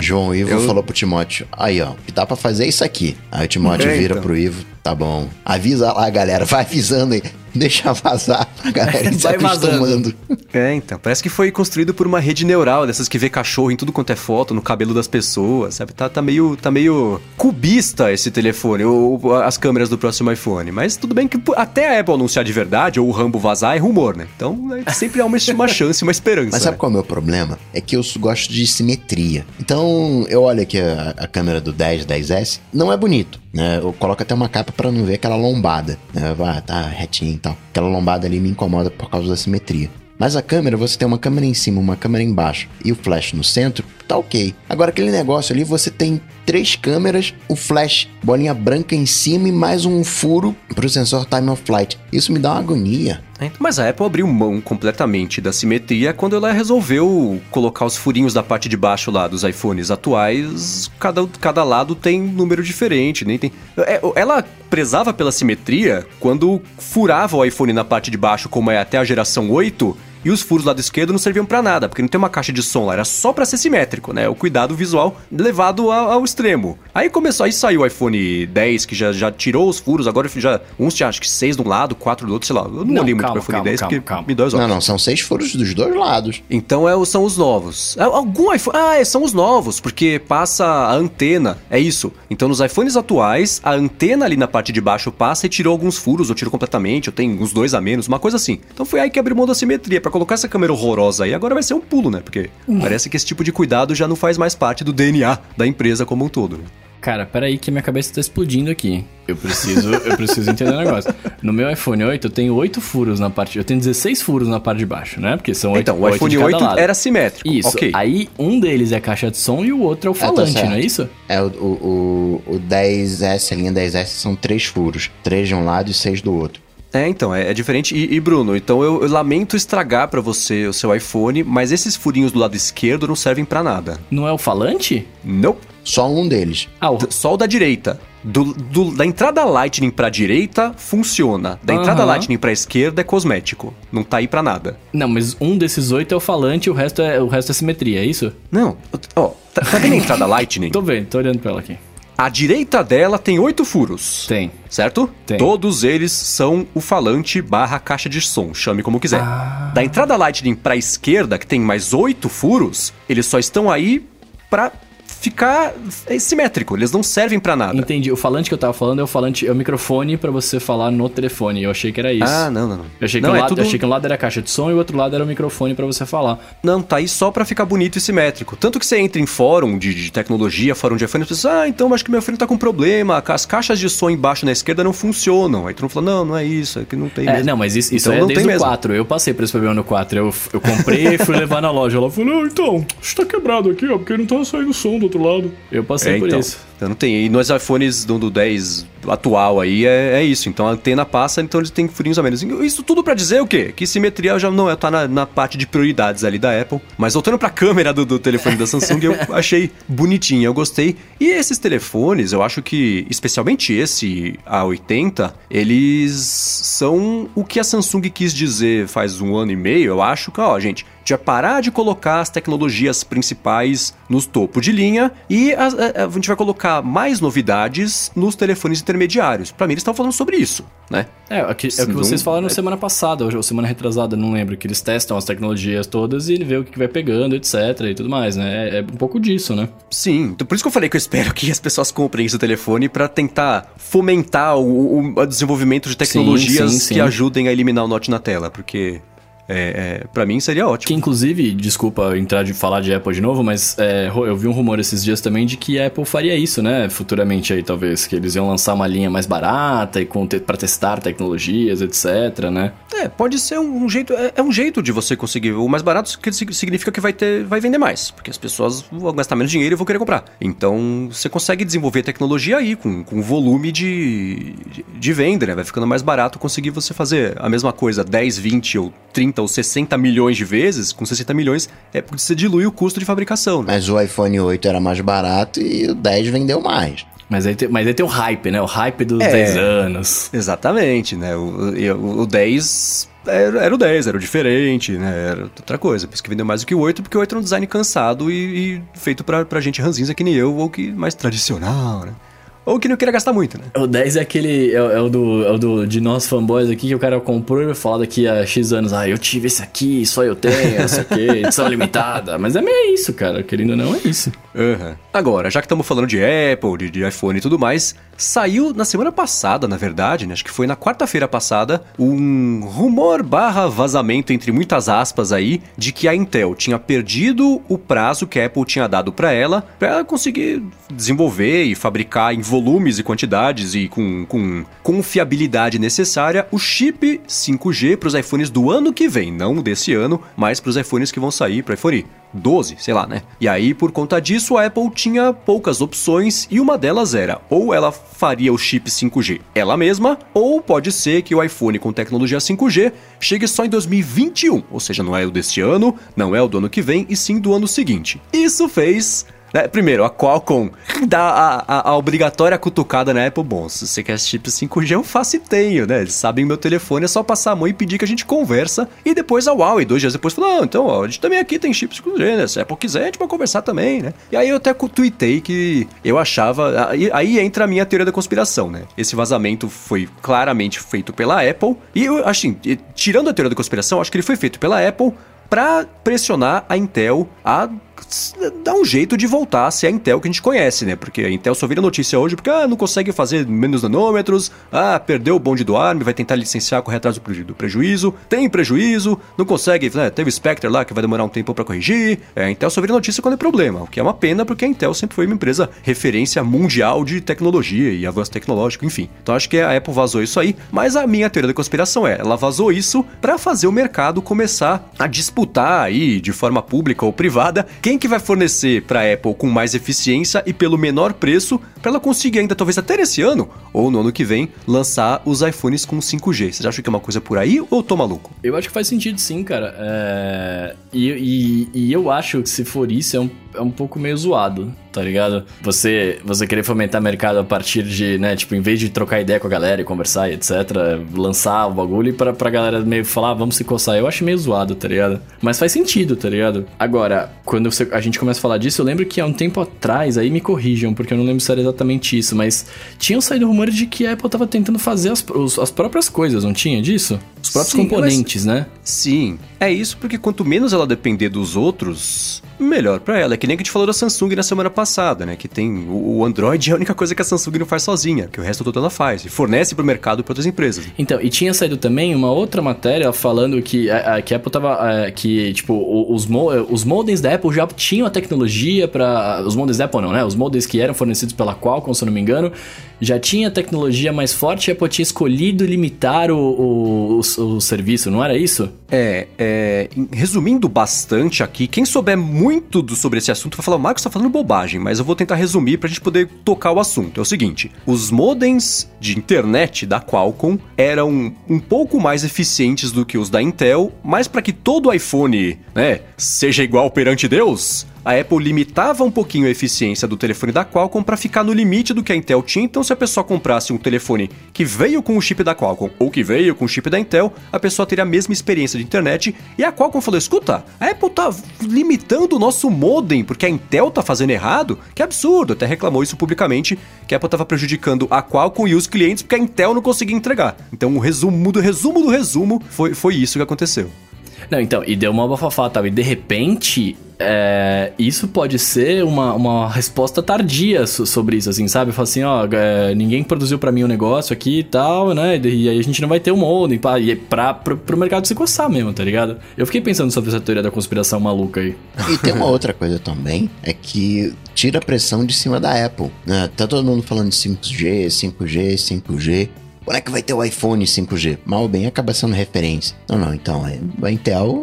João Ivo eu... falou pro Timóteo: aí ó, que dá pra fazer é isso aqui. Aí o Timóteo é, vira então. pro Ivo, tá bom. Avisa lá, galera, vai avisando aí. Deixa vazar pra galera Vai acostumando. É, então. Parece que foi construído por uma rede neural, dessas que vê cachorro em tudo quanto é foto, no cabelo das pessoas, sabe? Tá, tá, meio, tá meio cubista esse telefone, ou, as câmeras do próximo iPhone. Mas tudo bem que até a Apple anunciar de verdade, ou o Rambo vazar, é rumor, né? Então é, sempre há uma, uma chance, uma esperança. Mas sabe né? qual é o meu problema? É que eu gosto de simetria. Então, eu olho aqui a, a câmera do 10, 10S, não é bonito. Né? Eu coloco até uma capa para não ver aquela lombada. Né? Ah, tá retinho tal. Aquela lombada ali me incomoda por causa da simetria. Mas a câmera, você tem uma câmera em cima, uma câmera embaixo e o flash no centro, tá ok. Agora aquele negócio ali, você tem três câmeras, o flash, bolinha branca em cima e mais um furo pro sensor time of flight. Isso me dá uma agonia. É, mas a Apple abriu mão completamente da simetria quando ela resolveu colocar os furinhos da parte de baixo lá dos iPhones atuais. Cada, cada lado tem número diferente, nem tem. É, ela prezava pela simetria quando furava o iPhone na parte de baixo, como é até a geração 8, e os furos do lado esquerdo não serviam para nada, porque não tem uma caixa de som lá, era só para ser simétrico, né? O cuidado visual levado ao, ao, extremo. Aí começou, aí saiu o iPhone 10 que já, já tirou os furos, agora já uns tinha acho que seis de um lado, quatro do outro, sei lá. Eu não, não olhei muito pro iPhone calma, 10 calma, porque calma. me dói os olhos. Não, não, são seis furos dos dois lados. Então é, são os novos. É, algum iPhone, ah, é, são os novos, porque passa a antena, é isso. Então nos iPhones atuais, a antena ali na parte de baixo passa e tirou alguns furos, ou tirou completamente, ou tem uns dois a menos, uma coisa assim. Então foi aí que abriu mão da simetria para colocar essa câmera horrorosa aí, agora vai ser um pulo, né? Porque hum. parece que esse tipo de cuidado já não faz mais parte do DNA da empresa como um todo. Né? Cara, peraí que minha cabeça tá explodindo aqui. Eu preciso, eu preciso entender um negócio. No meu iPhone 8 eu tenho 8 furos na parte, eu tenho 16 furos na parte de baixo, né? Porque são 8 Então, o iPhone 8 lado. era simétrico. Isso. Okay. Aí um deles é caixa de som e o outro é o falante, é, não é isso? É o, o, o, o 10S, a linha 10S são 3 furos, 3 de um lado e 6 do outro. É, então, é, é diferente. E, e, Bruno, então eu, eu lamento estragar para você o seu iPhone, mas esses furinhos do lado esquerdo não servem para nada. Não é o falante? Não. Só um deles. Ah, o... Só o da direita. Do, do, da entrada Lightning pra direita, funciona. Da uhum. entrada Lightning pra esquerda é cosmético. Não tá aí pra nada. Não, mas um desses oito é o falante e o resto é, o resto é simetria, é isso? Não. Ó, tá, tá vendo a entrada Lightning? tô vendo, tô olhando pra ela aqui. A direita dela tem oito furos. Tem. Certo? Tem. Todos eles são o falante barra caixa de som, chame como quiser. Ah. Da entrada Lightning pra esquerda, que tem mais oito furos, eles só estão aí pra ficar simétrico, eles não servem para nada. Entendi. O falante que eu tava falando é o falante, é o microfone para você falar no telefone. Eu achei que era isso. Ah, não, não, não. Eu achei, não, que, é lado, tudo... achei que um lado era a caixa de som e o outro lado era o microfone para você falar. Não, tá aí só para ficar bonito e simétrico. Tanto que você entra em fórum de, de tecnologia, fórum de iPhone, e você ah, então acho que meu iPhone tá com problema, as caixas de som embaixo na esquerda não funcionam. Aí tu não fala, não, não é isso, é que não tem é, mesmo. Não, mas isso, isso então, é desde o 4. Eu passei por esse problema no 4. Eu, eu comprei e fui levar na loja. Ela falou, então, isso tá quebrado aqui, ó, porque não tá saindo som do outro lado. Eu passei é, por então, isso. Então não tem. E nos iPhones do, do 10 atual aí é, é, isso. Então a antena passa, então eles têm furinhos a menos. Isso tudo para dizer o quê? Que simetria já não é, tá na, na, parte de prioridades ali da Apple. Mas voltando pra câmera do, do telefone da Samsung, eu achei bonitinho, eu gostei. E esses telefones, eu acho que, especialmente esse A80, eles são o que a Samsung quis dizer faz um ano e meio. Eu acho que, ó, gente, de parar de colocar as tecnologias principais nos topo de linha e a, a, a gente vai colocar mais novidades nos telefones intermediários. Para mim, eles estão falando sobre isso, né? É, é, que, é o que vocês falaram é... semana passada, ou semana retrasada, não lembro, que eles testam as tecnologias todas e vê o que vai pegando, etc. e tudo mais, né? É, é um pouco disso, né? Sim, então por isso que eu falei que eu espero que as pessoas comprem esse telefone para tentar fomentar o, o, desenvolvimento de tecnologias sim, sim, sim. que ajudem a eliminar o Note na tela, porque É, é, para mim seria ótimo. Que inclusive, desculpa entrar de falar de Apple de novo, mas é, eu vi um rumor esses dias também de que a Apple faria isso, né? Futuramente aí, talvez. Que eles iam lançar uma linha mais barata e com te para testar tecnologias, etc, né? É, pode ser um jeito. É, é, um jeito de você conseguir. O mais barato que significa que vai ter. vai vender mais. Porque as pessoas vão gastar menos dinheiro e vão querer comprar. Então, você consegue desenvolver tecnologia aí, com, com volume de, de, de venda, né? Vai ficando mais barato conseguir você fazer a mesma coisa 10, 20 ou 30 ou 60 milhões de vezes. Com 60 milhões é porque você dilui o custo de fabricação, né? Mas o iPhone 8 era mais barato e o 10 vendeu mais. Mas aí, tem, mas aí tem o hype, né? O hype dos é, 10 anos. Exatamente, né? O, o, o 10 era, era, o 10, era o diferente, né? Era outra coisa. Por isso que vendeu mais do que o 8, porque o 8 era um design cansado e, e feito pra, pra gente ranzinza que nem eu, ou que mais tradicional, né? Ou que não queria gastar muito, né? O 10 é aquele. É, é, o, do, é o do de nós fanboys aqui que o cara comprou e fala daqui a X anos, ah, eu tive esse aqui, só eu tenho, não sei o que, edição limitada. Mas é meio isso, cara. Querendo ou não, é isso. Uhum. Agora, já que estamos falando de Apple, de, de, iPhone e tudo mais, saiu na semana passada, na verdade, né? Acho que foi na quarta-feira passada, um rumor barra vazamento, entre muitas aspas aí, de que a Intel tinha perdido o prazo que a Apple tinha dado para ela, para ela conseguir desenvolver e fabricar em volumes e quantidades e com, com confiabilidade necessária o chip 5G para os iPhones do ano que vem, não desse ano, mas para os iPhones que vão sair para iPhone 12, sei lá, né? E aí, por conta disso, a Apple tinha poucas opções e uma delas era ou ela faria o chip 5G ela mesma, ou pode ser que o iPhone com tecnologia 5G chegue só em 2021, ou seja, não é o deste ano, não é o do ano que vem, e sim do ano seguinte. Isso fez? Primeiro, a Qualcomm dá a, a, a, obrigatória cutucada na Apple. Bom, se você quer chip 5G, eu faço e tenho, né? Eles sabem meu telefone, é só passar a mão e pedir que a gente conversa. E depois a Huawei, dois dias depois, falou: ah, então, ó, a gente também aqui tem chip 5G, né? Se a Apple quiser, a gente pode conversar também, né? E aí eu até tuitei que eu achava. Aí, aí entra a minha teoria da conspiração, né? Esse vazamento foi claramente feito pela Apple. E eu, assim, tirando a teoria da conspiração, acho que ele foi feito pela Apple para pressionar a Intel a dá um jeito de voltar a ser a Intel que a gente conhece, né? Porque a Intel só vira notícia hoje porque ah, não consegue fazer menos nanômetros, ah, perdeu o bonde do ARM, vai tentar licenciar, correr atrás do prejuízo, tem prejuízo, não consegue, né? Teve Spectre lá que vai demorar um tempo para corrigir. É, a Intel só vira notícia quando é problema, o que é uma pena porque a Intel sempre foi uma empresa referência mundial de tecnologia e avanço tecnológico, enfim. Então acho que a Apple vazou isso aí, mas a minha teoria da conspiração é, ela vazou isso para fazer o mercado começar a disputar aí de forma pública ou privada quem que vai fornecer para a Apple com mais eficiência e pelo menor preço, para ela conseguir ainda talvez até nesse ano ou no ano que vem lançar os iPhones com 5G. Vocês acham que é uma coisa por aí ou tô maluco? Eu acho que faz sentido sim, cara. É... E, e, e eu acho que se for isso é um é um pouco meio zoado, tá ligado? Você, você querer fomentar mercado a partir de, né, tipo, em vez de trocar ideia com a galera e conversar e etc, lançar o bagulho e pra, pra galera meio falar, ah, vamos se coçar. Eu acho meio zoado, tá ligado? Mas faz sentido, tá ligado? Agora, quando você, a gente começa a falar disso, eu lembro que há um tempo atrás, aí me corrijam, porque eu não lembro se era exatamente isso, mas tinham saído rumores de que a Apple tava tentando fazer as, as próprias coisas, não tinha disso? Os próprios Sim, componentes, mas... né? Sim, é isso porque quanto menos ela depender dos outros, melhor para ela. É que nem que a gente falou da Samsung na semana passada, né? Que tem o Android é a única coisa que a Samsung não faz sozinha, que o resto todo ela faz e fornece para o mercado para outras empresas. Então, e tinha saído também uma outra matéria falando que a, a que a Apple tava a, que tipo os os modems da Apple já tinham a tecnologia para os modems da Apple não, né? Os modems que eram fornecidos pela Qualcomm, se eu não me engano, já tinha tecnologia mais forte e a Apple tinha escolhido limitar o, o, o, o serviço, não era isso? É, é, resumindo bastante aqui, quem souber muito do, sobre esse assunto vai falar, o Marcos está falando bobagem, mas eu vou tentar resumir para a gente poder tocar o assunto. É o seguinte, os modems de internet da Qualcomm eram um pouco mais eficientes do que os da Intel, mas para que todo iPhone, né, seja igual perante Deus, a Apple limitava um pouquinho a eficiência do telefone da Qualcomm para ficar no limite do que a Intel tinha. Então, se a pessoa comprasse um telefone que veio com o chip da Qualcomm ou que veio com o chip da Intel, a pessoa teria a mesma experiência de internet. E a Qualcomm falou: escuta, a Apple tá limitando o nosso modem porque a Intel tá fazendo errado. Que absurdo! Até reclamou isso publicamente que a Apple tava prejudicando a Qualcomm e os clientes porque a Intel não conseguia entregar. Então, o resumo do resumo do resumo foi, foi isso que aconteceu. Não, então, e deu uma bafafá, tal. E de repente, é, isso pode ser uma, uma resposta tardia so, sobre isso, assim, sabe? Fala assim, ó, é, ninguém produziu para mim o um negócio aqui e tal, né? E, aí a gente não vai ter um modem pra, pra, pra, pro mercado se coçar mesmo, tá ligado? Eu fiquei pensando sobre essa teoria da conspiração maluca aí. E tem uma outra coisa também, é que tira a pressão de cima da Apple, né? Tá todo mundo falando de 5G, 5G, 5G. Quando é que vai ter o iPhone 5G? Mal bem acaba sendo referência. Não, não, então, é, a Intel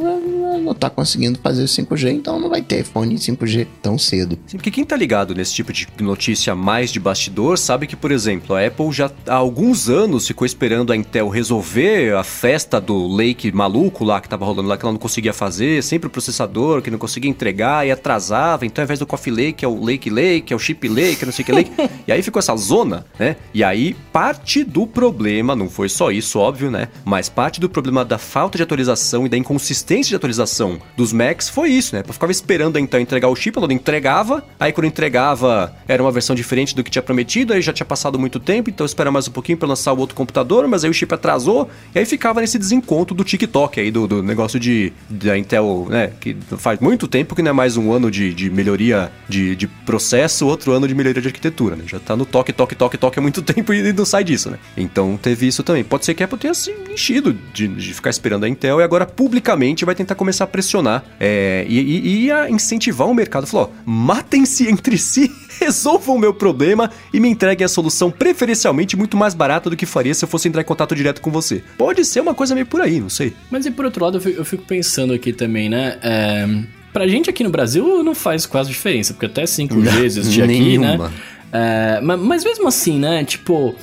não tá conseguindo fazer o 5G, então não vai ter iPhone 5G tão cedo. Sim, porque quem tá ligado nesse tipo de notícia mais de bastidor sabe que, por exemplo, a Apple já há alguns anos ficou esperando a Intel resolver a festa do Lake maluco lá que tava rolando lá, que ela não conseguia fazer, sempre o processador que não conseguia entregar e atrasava. Então, ao invés do Coffee Lake, é o Lake Lake, é o Chip Lake, não sei o que Lake. e aí ficou essa zona, né? E aí, parte do problema, não foi só isso, óbvio, né? Mas parte do problema da falta de atualização e da inconsistência de atualização dos Macs foi isso, né? Eu ficava esperando então entregar o chip, ela não entregava. Aí quando entregava, era uma versão diferente do que tinha prometido, aí já tinha passado muito tempo, então esperar mais um pouquinho para lançar o outro computador, mas aí o chip atrasou, e aí ficava nesse desencontro do TikTok aí, do, do negócio de da Intel, né? Que faz muito tempo que não é mais um ano de, de melhoria de, de processo, outro ano de melhoria de arquitetura, né? Já tá no toque, toque, toque, toque há muito tempo e não sai disso, né? Então teve isso também. Pode ser que a Apple tenha se enchido de, de ficar esperando a Intel e agora publicamente vai tentar começar a pressionar é, e, e, e, a incentivar o mercado. Falou: matem-se entre si, resolvam o meu problema e me entreguem a solução preferencialmente muito mais barata do que faria se eu fosse entrar em contato direto com você. Pode ser uma coisa meio por aí, não sei. Mas e por outro lado, eu fico, pensando aqui também, né? É, pra gente aqui no Brasil não faz quase diferença, porque até 5G existe aqui, né? É, mas mesmo assim, né? Tipo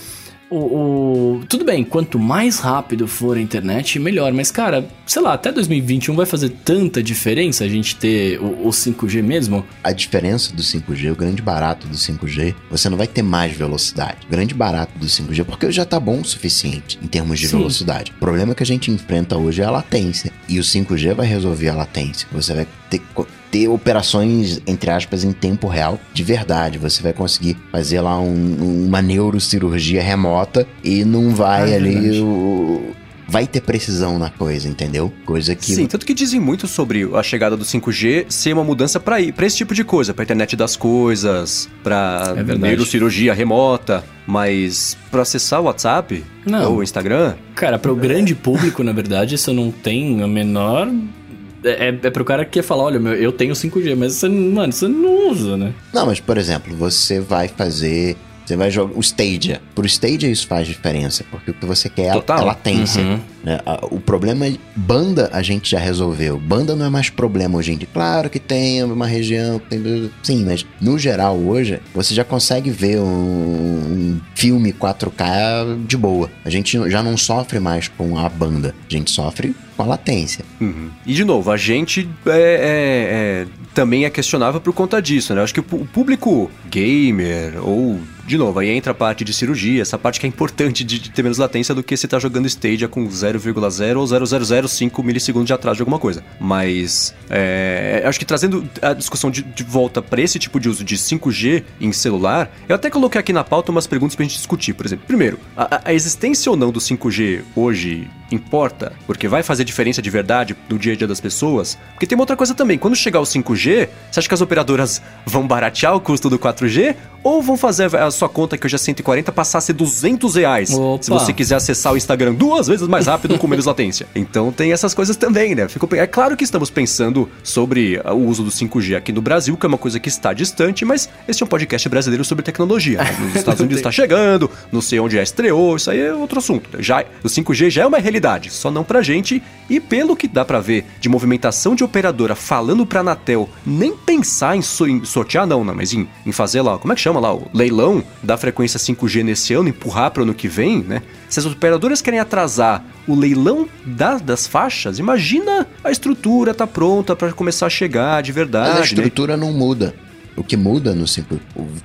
o, o, Tudo bem, quanto mais rápido for a internet, melhor. Mas, cara, sei lá, até 2021 vai fazer tanta diferença a gente ter o, o 5G mesmo? A diferença do 5G, o grande barato do 5G, você não vai ter mais velocidade. O grande barato do 5G, porque já tá bom o suficiente em termos de Sim. velocidade. O problema que a gente enfrenta hoje é a latência. E o 5G vai resolver a latência. Você vai ter ter operações, entre aspas, em tempo real, de verdade. Você vai conseguir fazer lá um, uma neurocirurgia remota e não vai ah, ali o, vai ter precisão na coisa, entendeu? Coisa que. Sim, tanto que dizem muito sobre a chegada do 5G ser uma mudança para para esse tipo de coisa, para internet das coisas, para é neurocirurgia remota, mas para acessar o WhatsApp não. ou o Instagram. Cara, para o grande público, na verdade, isso não tem a menor é, é, é pro cara que quer falar, olha, meu, eu tenho 5G, mas você, mano, você não usa, né? Não, mas por exemplo, você vai fazer. Você vai jogar o Stadia. Pro Stadia isso faz diferença, porque o que você quer Total. é a latência. Uhum. Né? O problema é banda a gente já resolveu. Banda não é mais problema hoje em dia. Claro que tem uma região, tem... sim, mas no geral hoje você já consegue ver um, um filme 4K de boa. A gente já não sofre mais com a banda, a gente sofre com a latência. Uhum. E de novo, a gente é, é, é, também é questionável por conta disso, né? Acho que o público gamer ou de novo, aí entra a parte de cirurgia, essa parte que é importante de, ter menos latência do que se tá jogando Stadia com 0,0 ou 0,005 milissegundos de atraso de alguma coisa. Mas é, acho que trazendo a discussão de, de volta para esse tipo de uso de 5G em celular, eu até coloquei aqui na pauta umas perguntas pra gente discutir. Por exemplo, primeiro, a, a existência ou não do 5G hoje importa? Porque vai fazer diferença de verdade no dia a dia das pessoas? Porque tem uma outra coisa também, quando chegar o 5G, você acha que as operadoras vão baratear o custo do 4G ou vão fazer a sua conta que hoje é 140 passar a ser 200 reais Opa. se você quiser acessar o Instagram duas vezes mais rápido com menos latência. Então tem essas coisas também, né? Fico, é claro que estamos pensando sobre o uso do 5G aqui no Brasil, que é uma coisa que está distante, mas esse é um podcast brasileiro sobre tecnologia. Né? Nos Estados Unidos está chegando, não sei onde já estreou, isso aí é outro assunto. Já, o 5G já é uma realidade, só não pra gente, e pelo que dá para ver de movimentação de operadora falando pra Anatel nem pensar em, so, em sortear, não, não, mas em, em fazer lá, como é que chama lá, o leilão da frequência 5G nesse ano, empurrar para o ano que vem, né? Se as operadoras querem atrasar o leilão da, das faixas, imagina a estrutura tá pronta para começar a chegar de verdade. Mas a né? estrutura né? não muda. O que muda no 5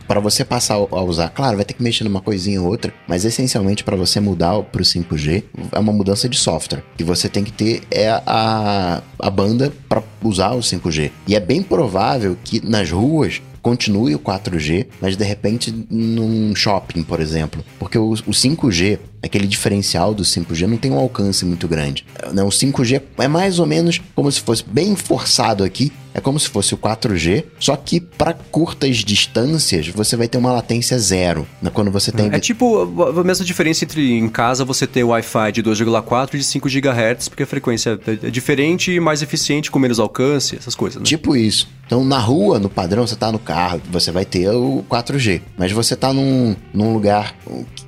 para você passar a usar, claro, vai ter que mexer numa coisinha ou outra, mas essencialmente para você mudar para o 5G é uma mudança de software. que você tem que ter é a, a banda para usar o 5G. E é bem provável que nas ruas continue o 4G, mas de repente num shopping, por exemplo. Porque o, o 5G, aquele diferencial do 5G, não tem um alcance muito grande. Né? O 5G é mais ou menos como se fosse bem forçado aqui, é como se fosse o 4G, só que para curtas distâncias você vai ter uma latência zero. Né? Quando você tem. É tipo a mesma diferença entre em casa você ter Wi-Fi de 2,4 e de 5 GHz, porque a frequência é diferente e mais eficiente, com menos alcance, essas coisas, né? Tipo isso. Então, na rua, no padrão, você tá no carro, você vai ter o 4G. Mas você tá num, num lugar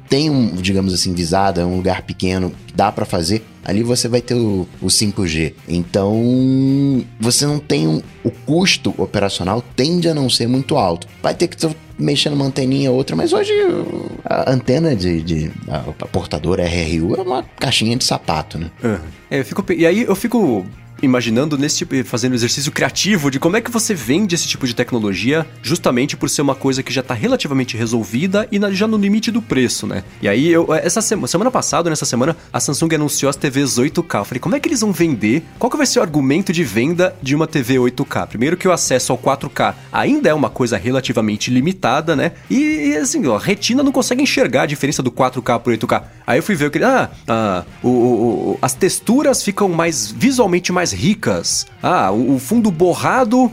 tem um, digamos assim, visada, um lugar pequeno, que dá para fazer, ali você vai ter o, o 5G. Então, você não tem um, o custo operacional tende a não ser muito alto. Vai ter que mexer numa anteninha ou outra, mas hoje a antena de, de a, portadora RRU é uma caixinha de sapato, né? Uhum. É, fico, e aí eu fico imaginando nesse tipo, fazendo exercício criativo de como é que você vende esse tipo de tecnologia, justamente por ser uma coisa que já está relativamente resolvida e na, já no limite do preço, né? E aí, eu, essa semana, semana passada, nessa semana, a Samsung anunciou as TVs 8K. Eu falei, como é que eles vão vender? Qual que vai ser o argumento de venda de uma TV 8K? Primeiro que o acesso ao 4K ainda é uma coisa relativamente limitada, né? E, assim, ó, a retina não consegue enxergar a diferença do 4K por 8K. Aí eu fui ver o que. Ah, ah o, o, as texturas ficam mais visualmente mais mais ricas. Ah, o fundo borrado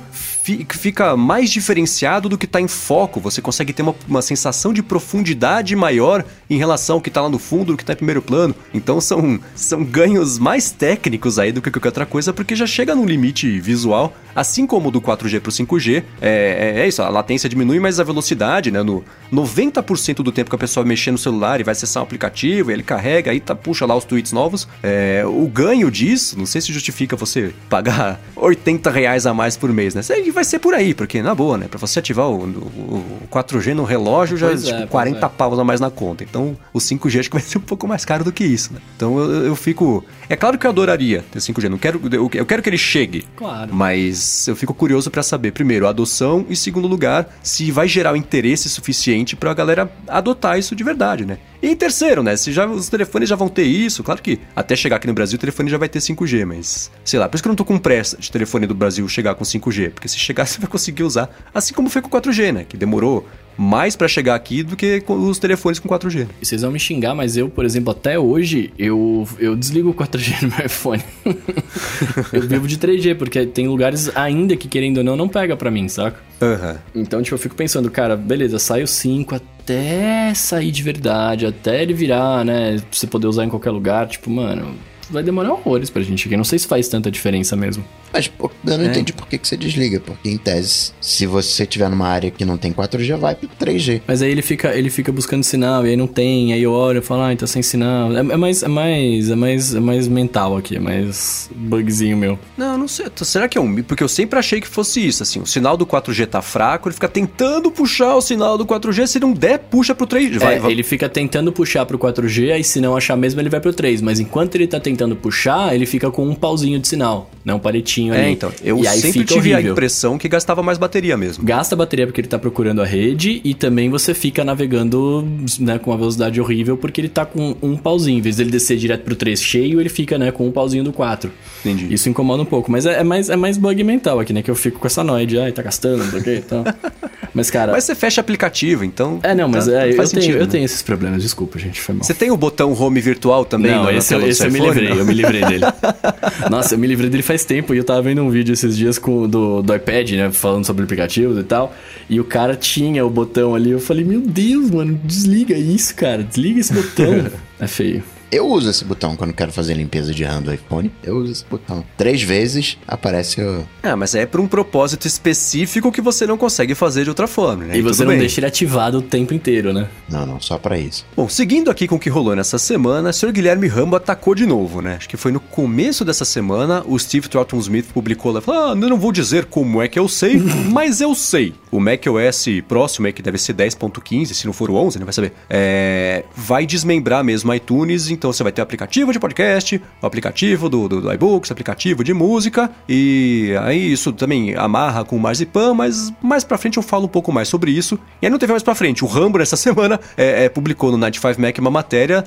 fica mais diferenciado do que está em foco. Você consegue ter uma, uma sensação de profundidade maior em relação ao que está lá no fundo do que está em primeiro plano. Então são, são ganhos mais técnicos aí do que qualquer outra coisa, porque já chega no limite visual, assim como do 4G para o 5G. É, é, é, isso, a latência diminui, mas a velocidade, né? No 90% do tempo que a pessoa mexer no celular e vai acessar um aplicativo, ele carrega, aí tá, puxa lá os tweets novos. É, o ganho disso, não sei se justifica você pagar 80 reais a mais por mês, né? Você vai ser por aí, porque na boa, né? Pra você ativar o, o, o 4G no relógio já é, tipo, 40 é. paus a mais na conta. Então o 5G acho que vai ser um pouco mais caro do que isso, né? Então eu, eu fico. É claro que eu adoraria ter 5G, não quero, eu, eu quero que ele chegue. Claro. Mas eu fico curioso para saber, primeiro, a adoção e, segundo lugar, se vai gerar o interesse suficiente pra galera adotar isso de verdade, né? E em terceiro, né? Se já, os telefones já vão ter isso, claro que até chegar aqui no Brasil o telefone já vai ter 5G, mas sei lá, por isso que eu não tô com pressa de telefone do Brasil chegar com 5G, porque se chegar você vai conseguir usar, assim como foi com 4G, né? Que demorou mais para chegar aqui do que os telefones com 4G. E vocês vão me xingar, mas eu, por exemplo, até hoje, eu, eu desligo o 4G no meu iPhone. eu vivo de 3G, porque tem lugares ainda que, querendo ou não, não pega para mim, saca? Uhum. Então, tipo, eu fico pensando, cara, beleza, sai o 5 até sair de verdade, até ele virar, né? Pra você poder usar em qualquer lugar, tipo, mano, vai demorar horrores pra gente aqui. Não sei se faz tanta diferença mesmo. Mas pô, eu não é. entendi por que, que você desliga. Porque, em tese, se você estiver numa área que não tem 4G, vai pro 3G. Mas aí ele fica, ele fica buscando sinal, e aí não tem, aí eu olho e falo, ah, tá sem sinal. É, é, mais, é, mais, é, mais, é mais mental aqui, é mais bugzinho meu. Não, não sei. Será que é um... Porque eu sempre achei que fosse isso, assim. O sinal do 4G tá fraco, ele fica tentando puxar o sinal do 4G, se não der, puxa pro 3G. Vai, é, vai. ele fica tentando puxar pro 4G, aí se não achar mesmo, ele vai pro 3. Mas enquanto ele tá tentando puxar, ele fica com um pauzinho de sinal, né? Um palitinho é, ali. então. Eu e sempre tive horrível. a impressão que gastava mais bateria mesmo. Gasta bateria porque ele tá procurando a rede e também você fica navegando né, com uma velocidade horrível porque ele tá com um pauzinho. Em vez dele descer direto pro 3 cheio, ele fica né, com um pauzinho do 4. Entendi. Isso incomoda um pouco. Mas é, é mais, é mais bug mental aqui, né? Que eu fico com essa noia de, ai, tá gastando, não sei o que então. Mas, cara. Mas você fecha aplicativo, então. É, não, mas tá, é, eu, sentido, tenho, né? eu tenho esses problemas, desculpa, gente. Foi mal. Você tem o botão home virtual também? Não, esse, esse eu me livrei, não? eu me livrei dele. Nossa, eu me livrei dele faz tempo e eu tava vendo um vídeo esses dias com, do, do iPad, né? Falando sobre aplicativos e tal. E o cara tinha o botão ali. Eu falei, meu Deus, mano, desliga isso, cara. Desliga esse botão. é feio. Eu uso esse botão quando quero fazer limpeza de RAM do iPhone. Eu uso esse botão. Três vezes aparece o. Ah, mas é para um propósito específico que você não consegue fazer de outra forma, né? E, e você não bem. deixa ele ativado o tempo inteiro, né? Não, não, só para isso. Bom, seguindo aqui com o que rolou nessa semana, o Sr. Guilherme Rambo atacou de novo, né? Acho que foi no começo dessa semana, o Steve Trotton Smith publicou lá, falou, ah, eu não vou dizer como é que eu sei, mas eu sei. O macOS próximo, que deve ser 10.15, se não for o 11, né? Vai saber. É... Vai desmembrar mesmo iTunes então você vai ter aplicativo de podcast, o aplicativo do, do, do iBooks, aplicativo de música, e aí isso também amarra com o Marzipan, mas mais pra frente eu falo um pouco mais sobre isso. E aí não teve mais pra frente. O Rambo, nessa semana, é, é, publicou no 95 Mac uma matéria,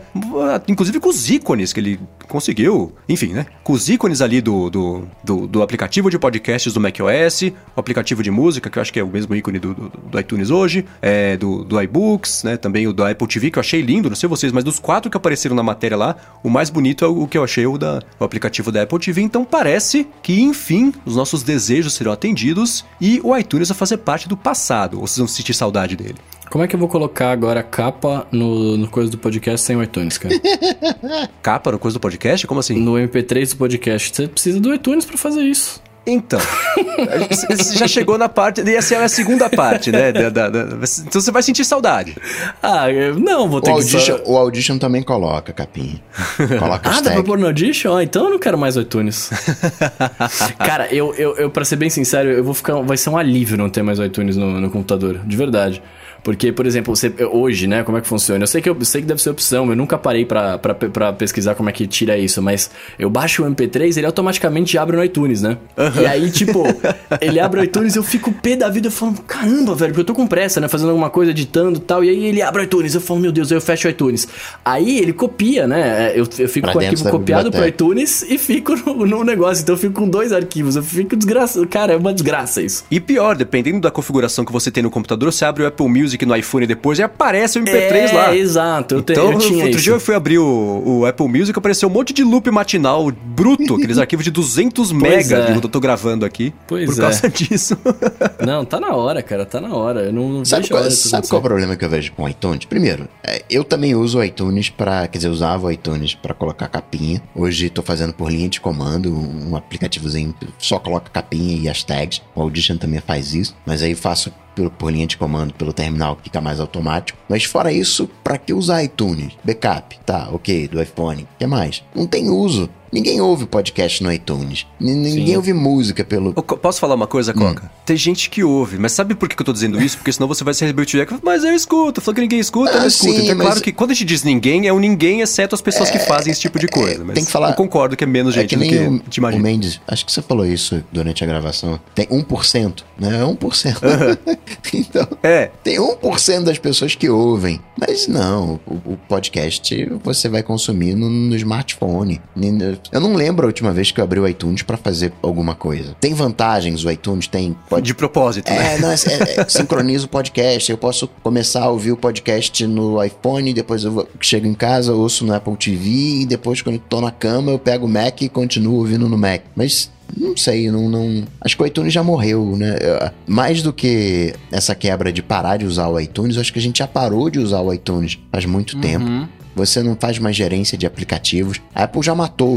inclusive com os ícones que ele conseguiu, enfim, né? Com os ícones ali do, do, do, do aplicativo de podcasts do macOS, o aplicativo de música, que eu acho que é o mesmo ícone do, do, do iTunes hoje, é, do, do iBooks, né? Também o do Apple TV, que eu achei lindo, não sei vocês, mas dos quatro que apareceram na matéria, matéria lá, o mais bonito é o que eu achei o, da, o aplicativo da Apple TV. Então parece que, enfim, os nossos desejos serão atendidos e o iTunes vai fazer parte do passado. Ou vocês vão sentir saudade dele? Como é que eu vou colocar agora capa no, no coisa do podcast sem o iTunes, cara? capa no coisa do podcast? Como assim? No MP3 do podcast. Você precisa do iTunes para fazer isso. Então, você já chegou na parte, essa é a segunda parte, né? Da, da, da, então você vai sentir saudade. Ah, não, vou ter o que... Audition, só... O Audition também coloca, capinha. Coloca ah, dá pra pôr no Audition? Ah, então eu não quero mais iTunes. Cara, eu, eu, eu, pra ser bem sincero, eu vou ficar... Vai ser um alívio não ter mais iTunes no, no computador, de verdade. Porque, por exemplo, você, hoje, né, como é que funciona? Eu sei que, eu sei que deve ser opção, eu nunca parei pra pesquisar como é que tira isso, mas eu baixo o MP3, ele automaticamente abre no iTunes, né? Uhum. E aí, tipo, ele abre o iTunes eu fico pé da vida, eu falo, caramba, velho, porque eu tô com pressa, né, fazendo alguma coisa, editando e tal, e aí ele abre o iTunes, eu falo, meu Deus, aí eu fecho o iTunes. Aí ele copia, né, eu, eu fico pra com o arquivo copiado pro iTunes e fico no, no, negócio, então eu fico com dois arquivos, eu fico desgraçado, cara, é uma desgraça isso. E pior, dependendo da configuração que você tem no computador, você abre o Apple Music no iPhone depois e aparece o MP3 é, lá. exato. Eu, então, eu tinha outro isso. dia eu fui abrir o, o, Apple Music, apareceu um monte de loop matinal bruto, aqueles arquivos de 200 mega é. que eu tô gravando aqui. Pois por causa é. disso. não, tá na hora, cara, tá na hora. Eu não, sabe qual, sabe qual é o problema que eu vejo com o iTunes? Primeiro, é, eu também uso o iTunes para, quer dizer, usava o iTunes para colocar capinha. Hoje tô fazendo por linha de comando, um aplicativozinho só coloca capinha e as tags. O Audition também faz isso, mas aí faço pelo, por linha de comando pelo terminal que fica mais automático. Mas fora isso, para que usar iTunes? Backup, tá, ok, do iPhone. O que mais? Não tem uso. Ninguém ouve podcast no iTunes. N ninguém Sim. ouve música pelo. posso falar uma coisa, Coca? Hum. Tem gente que ouve, mas sabe por que eu tô dizendo isso? Porque senão você vai se rebeltir. Mas eu escuto. Falou que ninguém escuta, ah, eu não escuto. Sim, então é mas... claro que quando a gente diz ninguém, é o ninguém, exceto as pessoas é... que fazem esse tipo de coisa. Mas tem que falar. Eu concordo que é menos gente é que do que o, te imagina. O Mendes, acho que você falou isso durante a gravação. Tem 1%, né? É 1%. Uhum. então, é. Tem 1% das pessoas que ouvem. Mas não, o, o podcast você vai consumir no, no smartphone. Eu não lembro a última vez que eu abri o iTunes para fazer alguma coisa. Tem vantagens o iTunes, tem. Pode... De propósito, é, né? Não, é, é, é, sincroniza o podcast. Eu posso começar a ouvir o podcast no iPhone, depois eu chego em casa, ouço no Apple TV, e depois, quando eu tô na cama, eu pego o Mac e continuo ouvindo no Mac. Mas não sei, não, não. Acho que o iTunes já morreu, né? Mais do que essa quebra de parar de usar o iTunes, acho que a gente já parou de usar o iTunes faz muito uhum. tempo. Você não faz mais gerência de aplicativos. A Apple já matou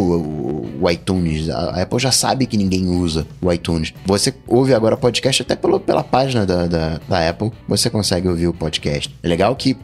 o, iTunes. A Apple já sabe que ninguém usa o iTunes. Você ouve agora podcast até pelo, pela página da, da, da Apple. Você consegue ouvir o podcast. É legal que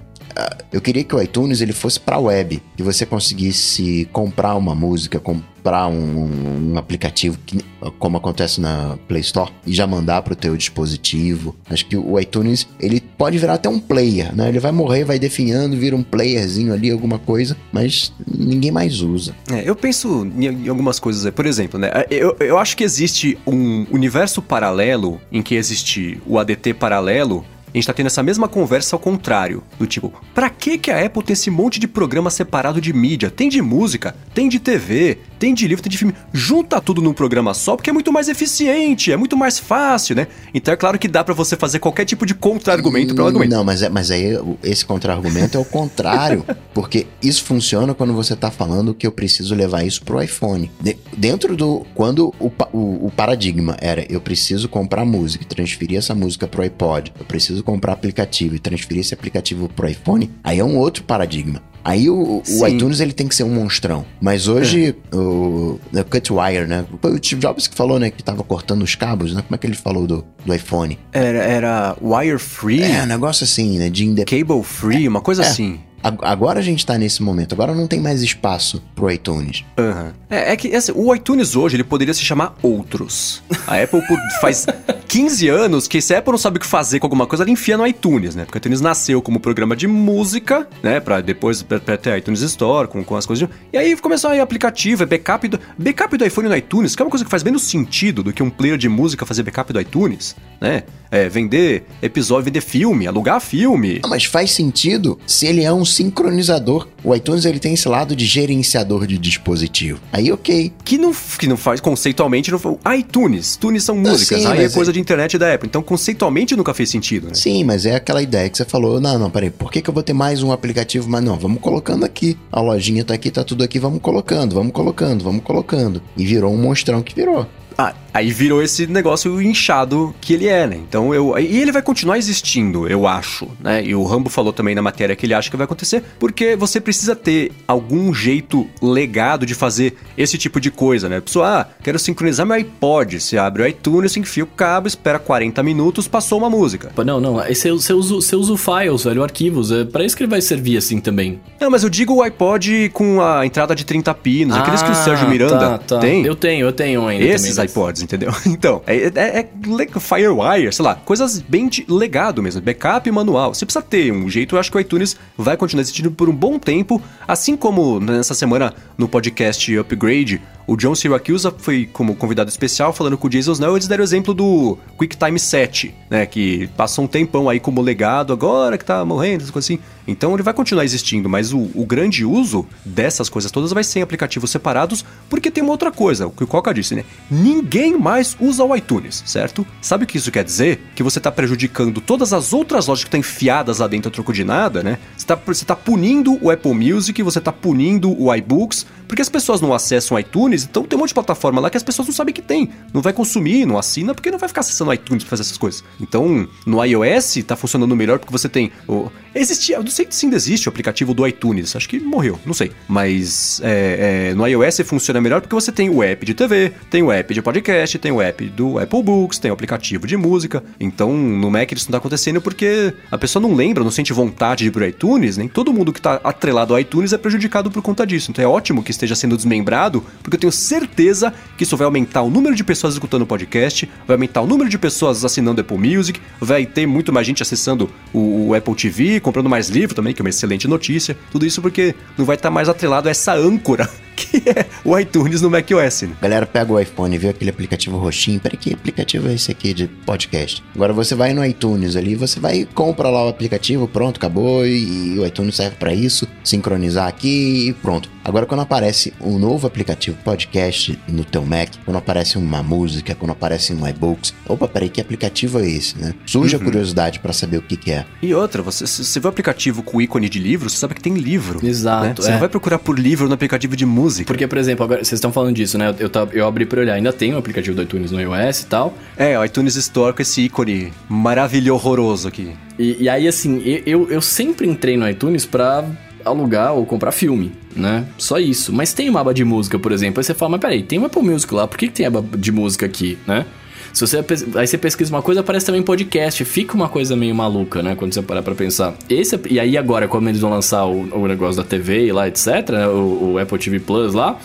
eu queria que o iTunes ele fosse para web, que você conseguisse comprar uma música, comprar um, um, aplicativo, que, como acontece na Play Store, e já mandar para o teu dispositivo. Acho que o iTunes ele pode virar até um player, né? Ele vai morrer, vai definhando, vira um playerzinho ali, alguma coisa, mas ninguém mais usa. É, eu penso em, algumas coisas. Por exemplo, né? Eu, eu acho que existe um universo paralelo em que existe o ADT paralelo a gente tá tendo essa mesma conversa ao contrário. Do tipo, pra que que a Apple tem esse monte de programa separado de mídia? Tem de música, tem de TV, tem de livro, tem de filme. Junta tudo num programa só porque é muito mais eficiente, é muito mais fácil, né? Então é claro que dá para você fazer qualquer tipo de contra-argumento para o argumento. Não, mas, é, mas aí esse contra-argumento é o contrário. porque isso funciona quando você tá falando que eu preciso levar isso pro iPhone. De, dentro do. Quando o, o, o paradigma era eu preciso comprar música, transferir essa música pro iPod, eu preciso preciso comprar aplicativo e transferir esse aplicativo pro iPhone, aí é um outro paradigma. Aí o, o iTunes ele tem que ser um monstrão. Mas hoje, é. o, o Cutwire, né? Foi o Steve Jobs que falou, né? Que tava cortando os cabos, né? Como é que ele falou do, do iPhone? Era, era wire free? É, um negócio assim, né? De Cable free, uma coisa é. assim. Agora a gente tá nesse momento, agora não tem mais espaço pro iTunes. Uhum. É, é, que assim, o iTunes hoje ele poderia se chamar Outros. A Apple faz 15 anos que se a Apple não sabe o que fazer com alguma coisa, ela enfia no iTunes, né? Porque o iTunes nasceu como programa de música, né? Pra depois pra, pra ter iTunes Store, com, com as coisas. De... E aí começou aí aplicativo, é backup do, backup do iPhone no iTunes, que é uma coisa que faz menos sentido do que um player de música fazer backup do iTunes, né? É, vender episódio, vender filme, alugar filme. Ah, mas faz sentido se ele é um sincronizador. O iTunes ele tem esse lado de gerenciador de dispositivo. Aí, ok. Que não, que não faz conceitualmente. Não, iTunes. Tunes são músicas. Sim, aí é coisa é... de internet da Apple. Então, conceitualmente nunca fez sentido, né? Sim, mas é aquela ideia que você falou. Não, não, peraí. Por que, que eu vou ter mais um aplicativo? Mas não, vamos colocando aqui. A lojinha tá aqui, tá tudo aqui. Vamos colocando, vamos colocando, vamos colocando. E virou um monstrão que virou. Ah, aí virou esse negócio inchado que ele é, né? Então eu. E ele vai continuar existindo, eu acho, né? E o Rambo falou também na matéria que ele acha que vai acontecer, porque você precisa ter algum jeito legado de fazer esse tipo de coisa, né? Pessoa, ah, quero sincronizar meu iPod. Você abre o iTunes, enfia o cabo, espera 40 minutos, passou uma música. Não, não, você, você, usa, você usa o files, velho, arquivos. É para isso que ele vai servir assim também. Não, mas eu digo o iPod com a entrada de 30 pinos, ah, aqueles que o Sérgio Miranda tá, tá. tem. Eu tenho, eu tenho ainda. Esses também, iPods, entendeu? Então, é, é, é, Firewire, sei lá, coisas bem de legado mesmo, backup manual. Você precisa ter um jeito, eu acho que o iTunes vai continuar existindo por um bom tempo, assim como nessa semana no podcast Upgrade, o John Syracuse foi como convidado especial falando com o Jason Snell, eles deram o exemplo do QuickTime 7, né, que passou um tempão aí como legado, agora que tá morrendo, essas coisas assim. Então ele vai continuar existindo, mas o, o, grande uso dessas coisas todas vai ser em aplicativos separados, porque tem uma outra coisa, o que o Coca disse, né? Ninguém mais usa o iTunes, certo? Sabe o que isso quer dizer? Que você está prejudicando todas as outras lojas que estão enfiadas lá dentro a troco de nada, né? Você está você tá punindo o Apple Music, você está punindo o iBooks, porque as pessoas não acessam iTunes, então tem um monte de plataforma lá que as pessoas não sabem que tem. Não vai consumir, não assina, porque não vai ficar acessando iTunes para fazer essas coisas. Então, no iOS está funcionando melhor porque você tem. O... Existia, sei se ainda existe o aplicativo do iTunes, acho que morreu, não sei. Mas é, é, no iOS funciona melhor porque você tem o app de TV, tem o app de podcast, tem o app do Apple Books, tem o aplicativo de música. Então no Mac isso não tá acontecendo porque a pessoa não lembra, não sente vontade de ir pro iTunes, nem todo mundo que tá atrelado ao iTunes é prejudicado por conta disso. Então é ótimo que esteja sendo desmembrado, porque eu tenho certeza que isso vai aumentar o número de pessoas escutando o podcast, vai aumentar o número de pessoas assinando Apple Music, vai ter muito mais gente acessando o, o Apple TV, comprando mais livro também, que é uma excelente notícia. Tudo isso porque não vai estar tá mais atrelado a essa âncora que é o iTunes no macOS. Né? Galera, pega o iPhone e vê aquele aplicativo roxinho. Peraí, que aplicativo é esse aqui de podcast? Agora você vai no iTunes ali, você vai e compra lá o aplicativo, pronto, acabou. E, e o iTunes serve para isso, sincronizar aqui e pronto. Agora, quando aparece um novo aplicativo podcast no teu Mac, quando aparece uma música, quando aparece um iBooks, opa, peraí, que aplicativo é esse, né? Surge uhum. a curiosidade para saber o que, que, é. E outra, você, você vê o aplicativo com ícone de livro, você sabe que tem livro. Exato. Né? Você é. não vai procurar por livro no aplicativo de música. Porque, por exemplo, agora vocês estão falando disso, né? Eu, eu, eu abri pra olhar, ainda tem o um aplicativo do iTunes no iOS e tal. É, o iTunes Store com esse ícone maravilhoso horroroso aqui. E, e aí, assim, eu, eu sempre entrei no iTunes pra alugar ou comprar filme, né? Só isso. Mas tem uma aba de música, por exemplo. Aí você fala, mas peraí, tem uma Apple Music lá, por que, que tem aba de música aqui, né? Se você, aí você pesquisa uma coisa, aparece também podcast. Fica uma coisa meio maluca, né? Quando você parar pra pensar. Esse, e aí agora, como eles vão lançar o, o negócio da TV e lá, etc., né? o, o Apple TV Plus lá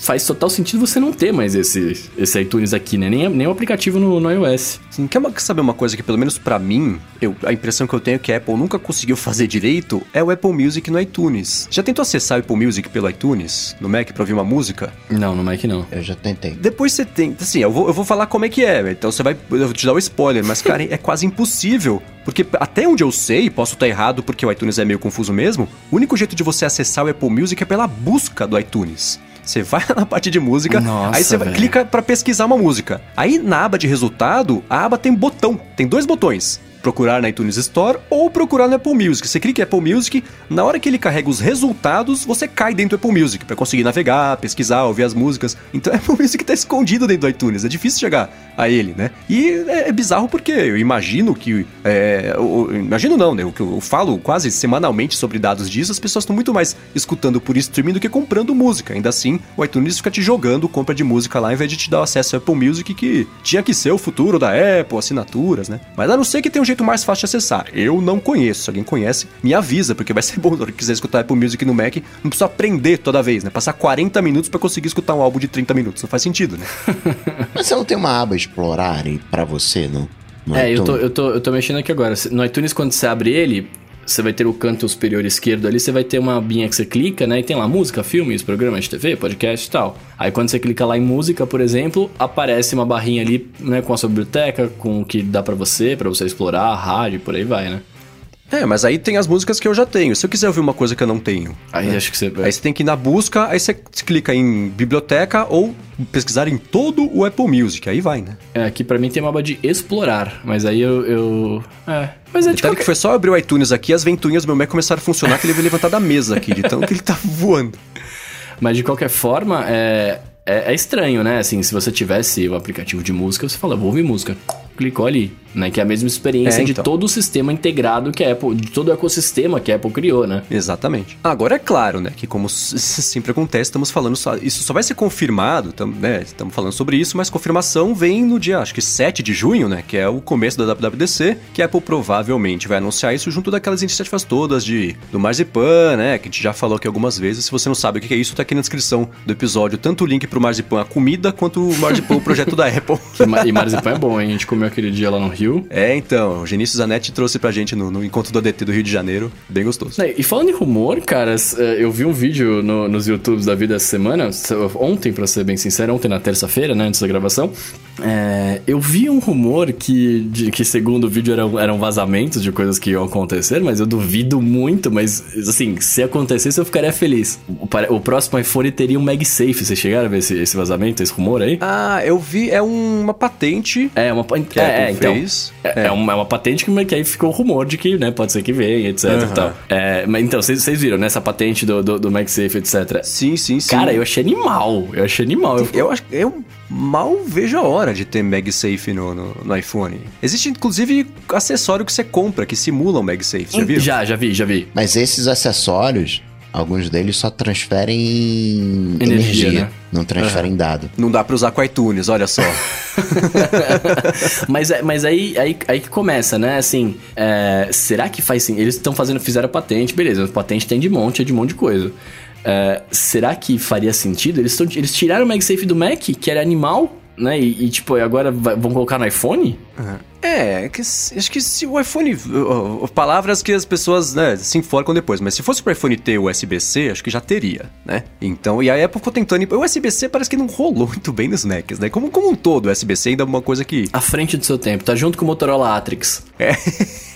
faz total sentido você não ter mais esse, esse iTunes aqui, né? Nem, nem o aplicativo no, no iOS. Sim, quer saber uma coisa que, pelo menos para mim, eu, a impressão que eu tenho é que a Apple nunca conseguiu fazer direito é o Apple Music no iTunes. Já tentou acessar o Apple Music pelo iTunes, no Mac, pra ouvir uma música? Não, no Mac não. Eu já tentei. Depois você tem. Assim, eu vou, eu vou falar como é que é, então você vai. Eu vou te dar o um spoiler, mas, cara, é quase impossível. Porque até onde eu sei, posso estar errado porque o iTunes é meio confuso mesmo, o único jeito de você acessar o Apple Music é pela busca do iTunes. Você vai na parte de música, Nossa, aí você vai, clica para pesquisar uma música. Aí na aba de resultado, a aba tem botão, tem dois botões procurar na iTunes Store ou procurar no Apple Music. Você clica em Apple Music, na hora que ele carrega os resultados, você cai dentro do Apple Music para conseguir navegar, pesquisar, ouvir as músicas. Então o Apple Music tá escondido dentro do iTunes, é difícil chegar a ele, né? E é, é bizarro porque eu imagino que. É, eu, imagino não, né? O que eu falo quase semanalmente sobre dados disso, as pessoas estão muito mais escutando por streaming do que comprando música. Ainda assim, o iTunes fica te jogando compra de música lá, em vez de te dar acesso ao Apple Music, que tinha que ser o futuro da Apple, assinaturas, né? Mas a não ser que tem um jeito mais fácil de acessar. Eu não conheço. Se alguém conhece, me avisa, porque vai ser bom. Se quiser escutar Apple Music no Mac, não precisa aprender toda vez, né? Passar 40 minutos para conseguir escutar um álbum de 30 minutos. Não faz sentido, né? Mas você não tem uma aba explorar para você, não? No é, eu tô, eu, tô, eu tô mexendo aqui agora. No iTunes, quando você abre ele, você vai ter o canto superior esquerdo ali, você vai ter uma abinha que você clica, né? E tem lá música, filmes, programas de TV, podcast e tal. Aí quando você clica lá em música, por exemplo, aparece uma barrinha ali, né, com a sua biblioteca, com o que dá para você, para você explorar, rádio, por aí vai, né? É, mas aí tem as músicas que eu já tenho. Se eu quiser ouvir uma coisa que eu não tenho. Aí né? acho que você. Aí você tem que ir na busca, aí você clica em biblioteca ou pesquisar em todo o Apple Music. Aí vai, né? É, aqui pra mim tem uma aba de explorar, mas aí eu. eu... É. Mas é de qualquer... que foi só abrir o iTunes aqui, as ventoinhas do meu Mac começaram a funcionar, que ele veio levantar da mesa aqui, de tanto que ele tá voando. Mas de qualquer forma, é, é, é estranho, né? Assim, se você tivesse o aplicativo de música, você fala, vou ouvir música. Clicou ali, né? Que é a mesma experiência É, de então. todo o sistema integrado que a Apple, de todo o ecossistema que a Apple criou, né? Exatamente. Agora é claro, né, que como sempre acontece, estamos falando só, isso só vai ser confirmado, tam, né, estamos falando sobre isso, mas confirmação vem no dia, acho que 7 de junho, né, que é o começo da WWDC, que a Apple provavelmente vai anunciar isso junto daquelas iniciativas todas de do Marzipan, né, que a gente já falou aqui algumas vezes. Se você não sabe o que é isso, tá aqui na descrição do episódio, tanto o link pro Marzipan a comida quanto o Marzipan o projeto da Apple. E marzipan é bom, hein? A gente comeu aquele dia lá no Rio. É, então, o Genício Zanetti trouxe pra gente no, no encontro do ADT do Rio de Janeiro, bem gostoso. E falando em rumor, caras, é, eu vi um vídeo no- nos YouTubes da vida essa semana, se- ontem, pra ser bem sincero, ontem na terça-feira, né, antes da gravação. é, eu vi um rumor que, de- que segundo o vídeo, eram, eram vazamentos de coisas que iam acontecer, mas eu duvido muito, mas, assim, se acontecesse eu ficaria feliz. O, o próximo iPhone teria um MagSafe, vocês chegaram a ver esse, esse vazamento, esse rumor aí? Ah, eu vi, é uma patente É, uma... que a é, Apple então, fez. É, é uma, é uma patente que, que aí ficou o rumor de que, né, pode ser que venha, etc e tal. É, mas então, vocês vocês viram, né, essa patente do, do, do MagSafe, etc. Sim, sim, sim. Cara, eu achei animal. Eu achei animal. Eu, Eu acho eu mal vejo a hora de ter MagSafe no, no, no iPhone. Existe inclusive acessório que você compra que simula o MagSafe, já viu? já, já vi, já vi. Mas esses acessórios, alguns deles só transferem Energia, energia, né? não transferem dado. Não dá pra usar com iTunes, olha só. mas é- mas aí, aí, aí que começa, né? Assim, é, será que faz sim? Eles estão fazendo, fizeram a patente, beleza, a patente tem de monte, é de um monte de coisa. É, será que faria sentido? Eles, tão, eles tiraram o MagSafe do Mac, que era animal, né? E, e, tipo, agora vai- vão colocar no iPhone? É, que acho que se o iPhone. Palavras que as pessoas né, se enforcam depois, mas se fosse pro iPhone ter USB-C, acho que já teria, né? Então, e a Apple ficou tentando. O USB-C parece que não rolou muito bem nos Macs, né? Como, como um todo, o USB-C ainda é uma coisa que. À frente do seu tempo, tá junto com o Motorola Atrix.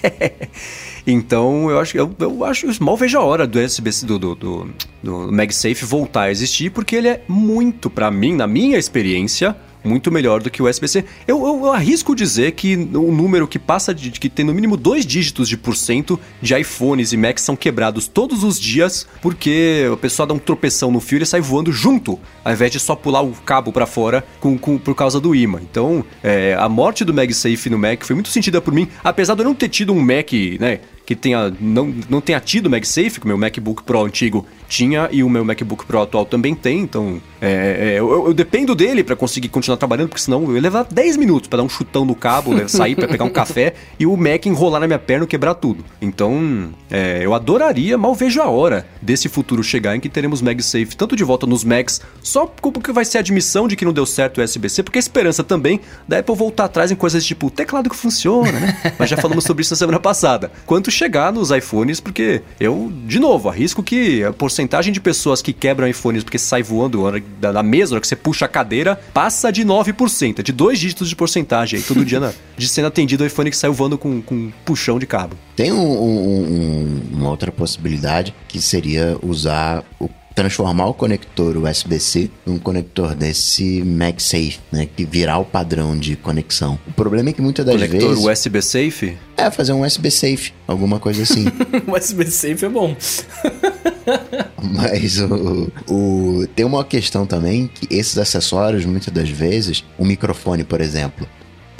Então, eu acho, eu, eu acho, mal vejo a hora do USB do, do, do, do MagSafe voltar a existir, porque ele é muito, pra mim, na minha experiência, muito melhor do que o USB-C. Eu, eu- eu arrisco dizer que o número que passa de que tem no mínimo dois dígitos de porcento de iPhones e Macs são quebrados todos os dias, porque o pessoal dá um tropeção no fio e ele sai voando junto, ao invés de só pular o cabo pra fora com, com- por causa do imã. Então, é, a morte do MagSafe no Mac foi muito sentida por mim, apesar de eu não ter tido um Mac, né? Que tenha não, não tenha tido MagSafe, que o meu MacBook Pro antigo tinha e o meu MacBook Pro atual também tem, então é, é, eu, eu dependo dele pra conseguir continuar trabalhando, porque senão eu ia levar 10 minutos pra dar um chutão no cabo, né, sair pra pegar um café e o Mac enrolar na minha perna e quebrar tudo. Então, é, eu adoraria, mal vejo a hora desse futuro chegar em que teremos MagSafe tanto de volta nos Macs, só porque vai ser a admissão de que não deu certo o USB-C, porque a esperança também da Apple voltar atrás em coisas tipo teclado que funciona, né? Mas já falamos sobre isso na semana passada. Quanto chegar nos iPhones, porque eu, de novo, arrisco que a porcentagem de pessoas que quebram iPhones porque sai voando da, mesa, hora que você puxa a cadeira, passa de 9%, é de dois dígitos de porcentagem aí, todo dia na- de sendo atendido o iPhone que sai voando com, com um puxão de cabo. Tem um- um- uma outra possibilidade que seria usar o transformar o conector USB-C num conector desse MagSafe, né, que virar o padrão de conexão. O problema é que muitas das Conector vezes USB Safe? é fazer um USB safe, alguma coisa assim. o USB Safe é bom. Mas o, o- tem uma questão também que esses acessórios, muitas das vezes, o microfone, por exemplo,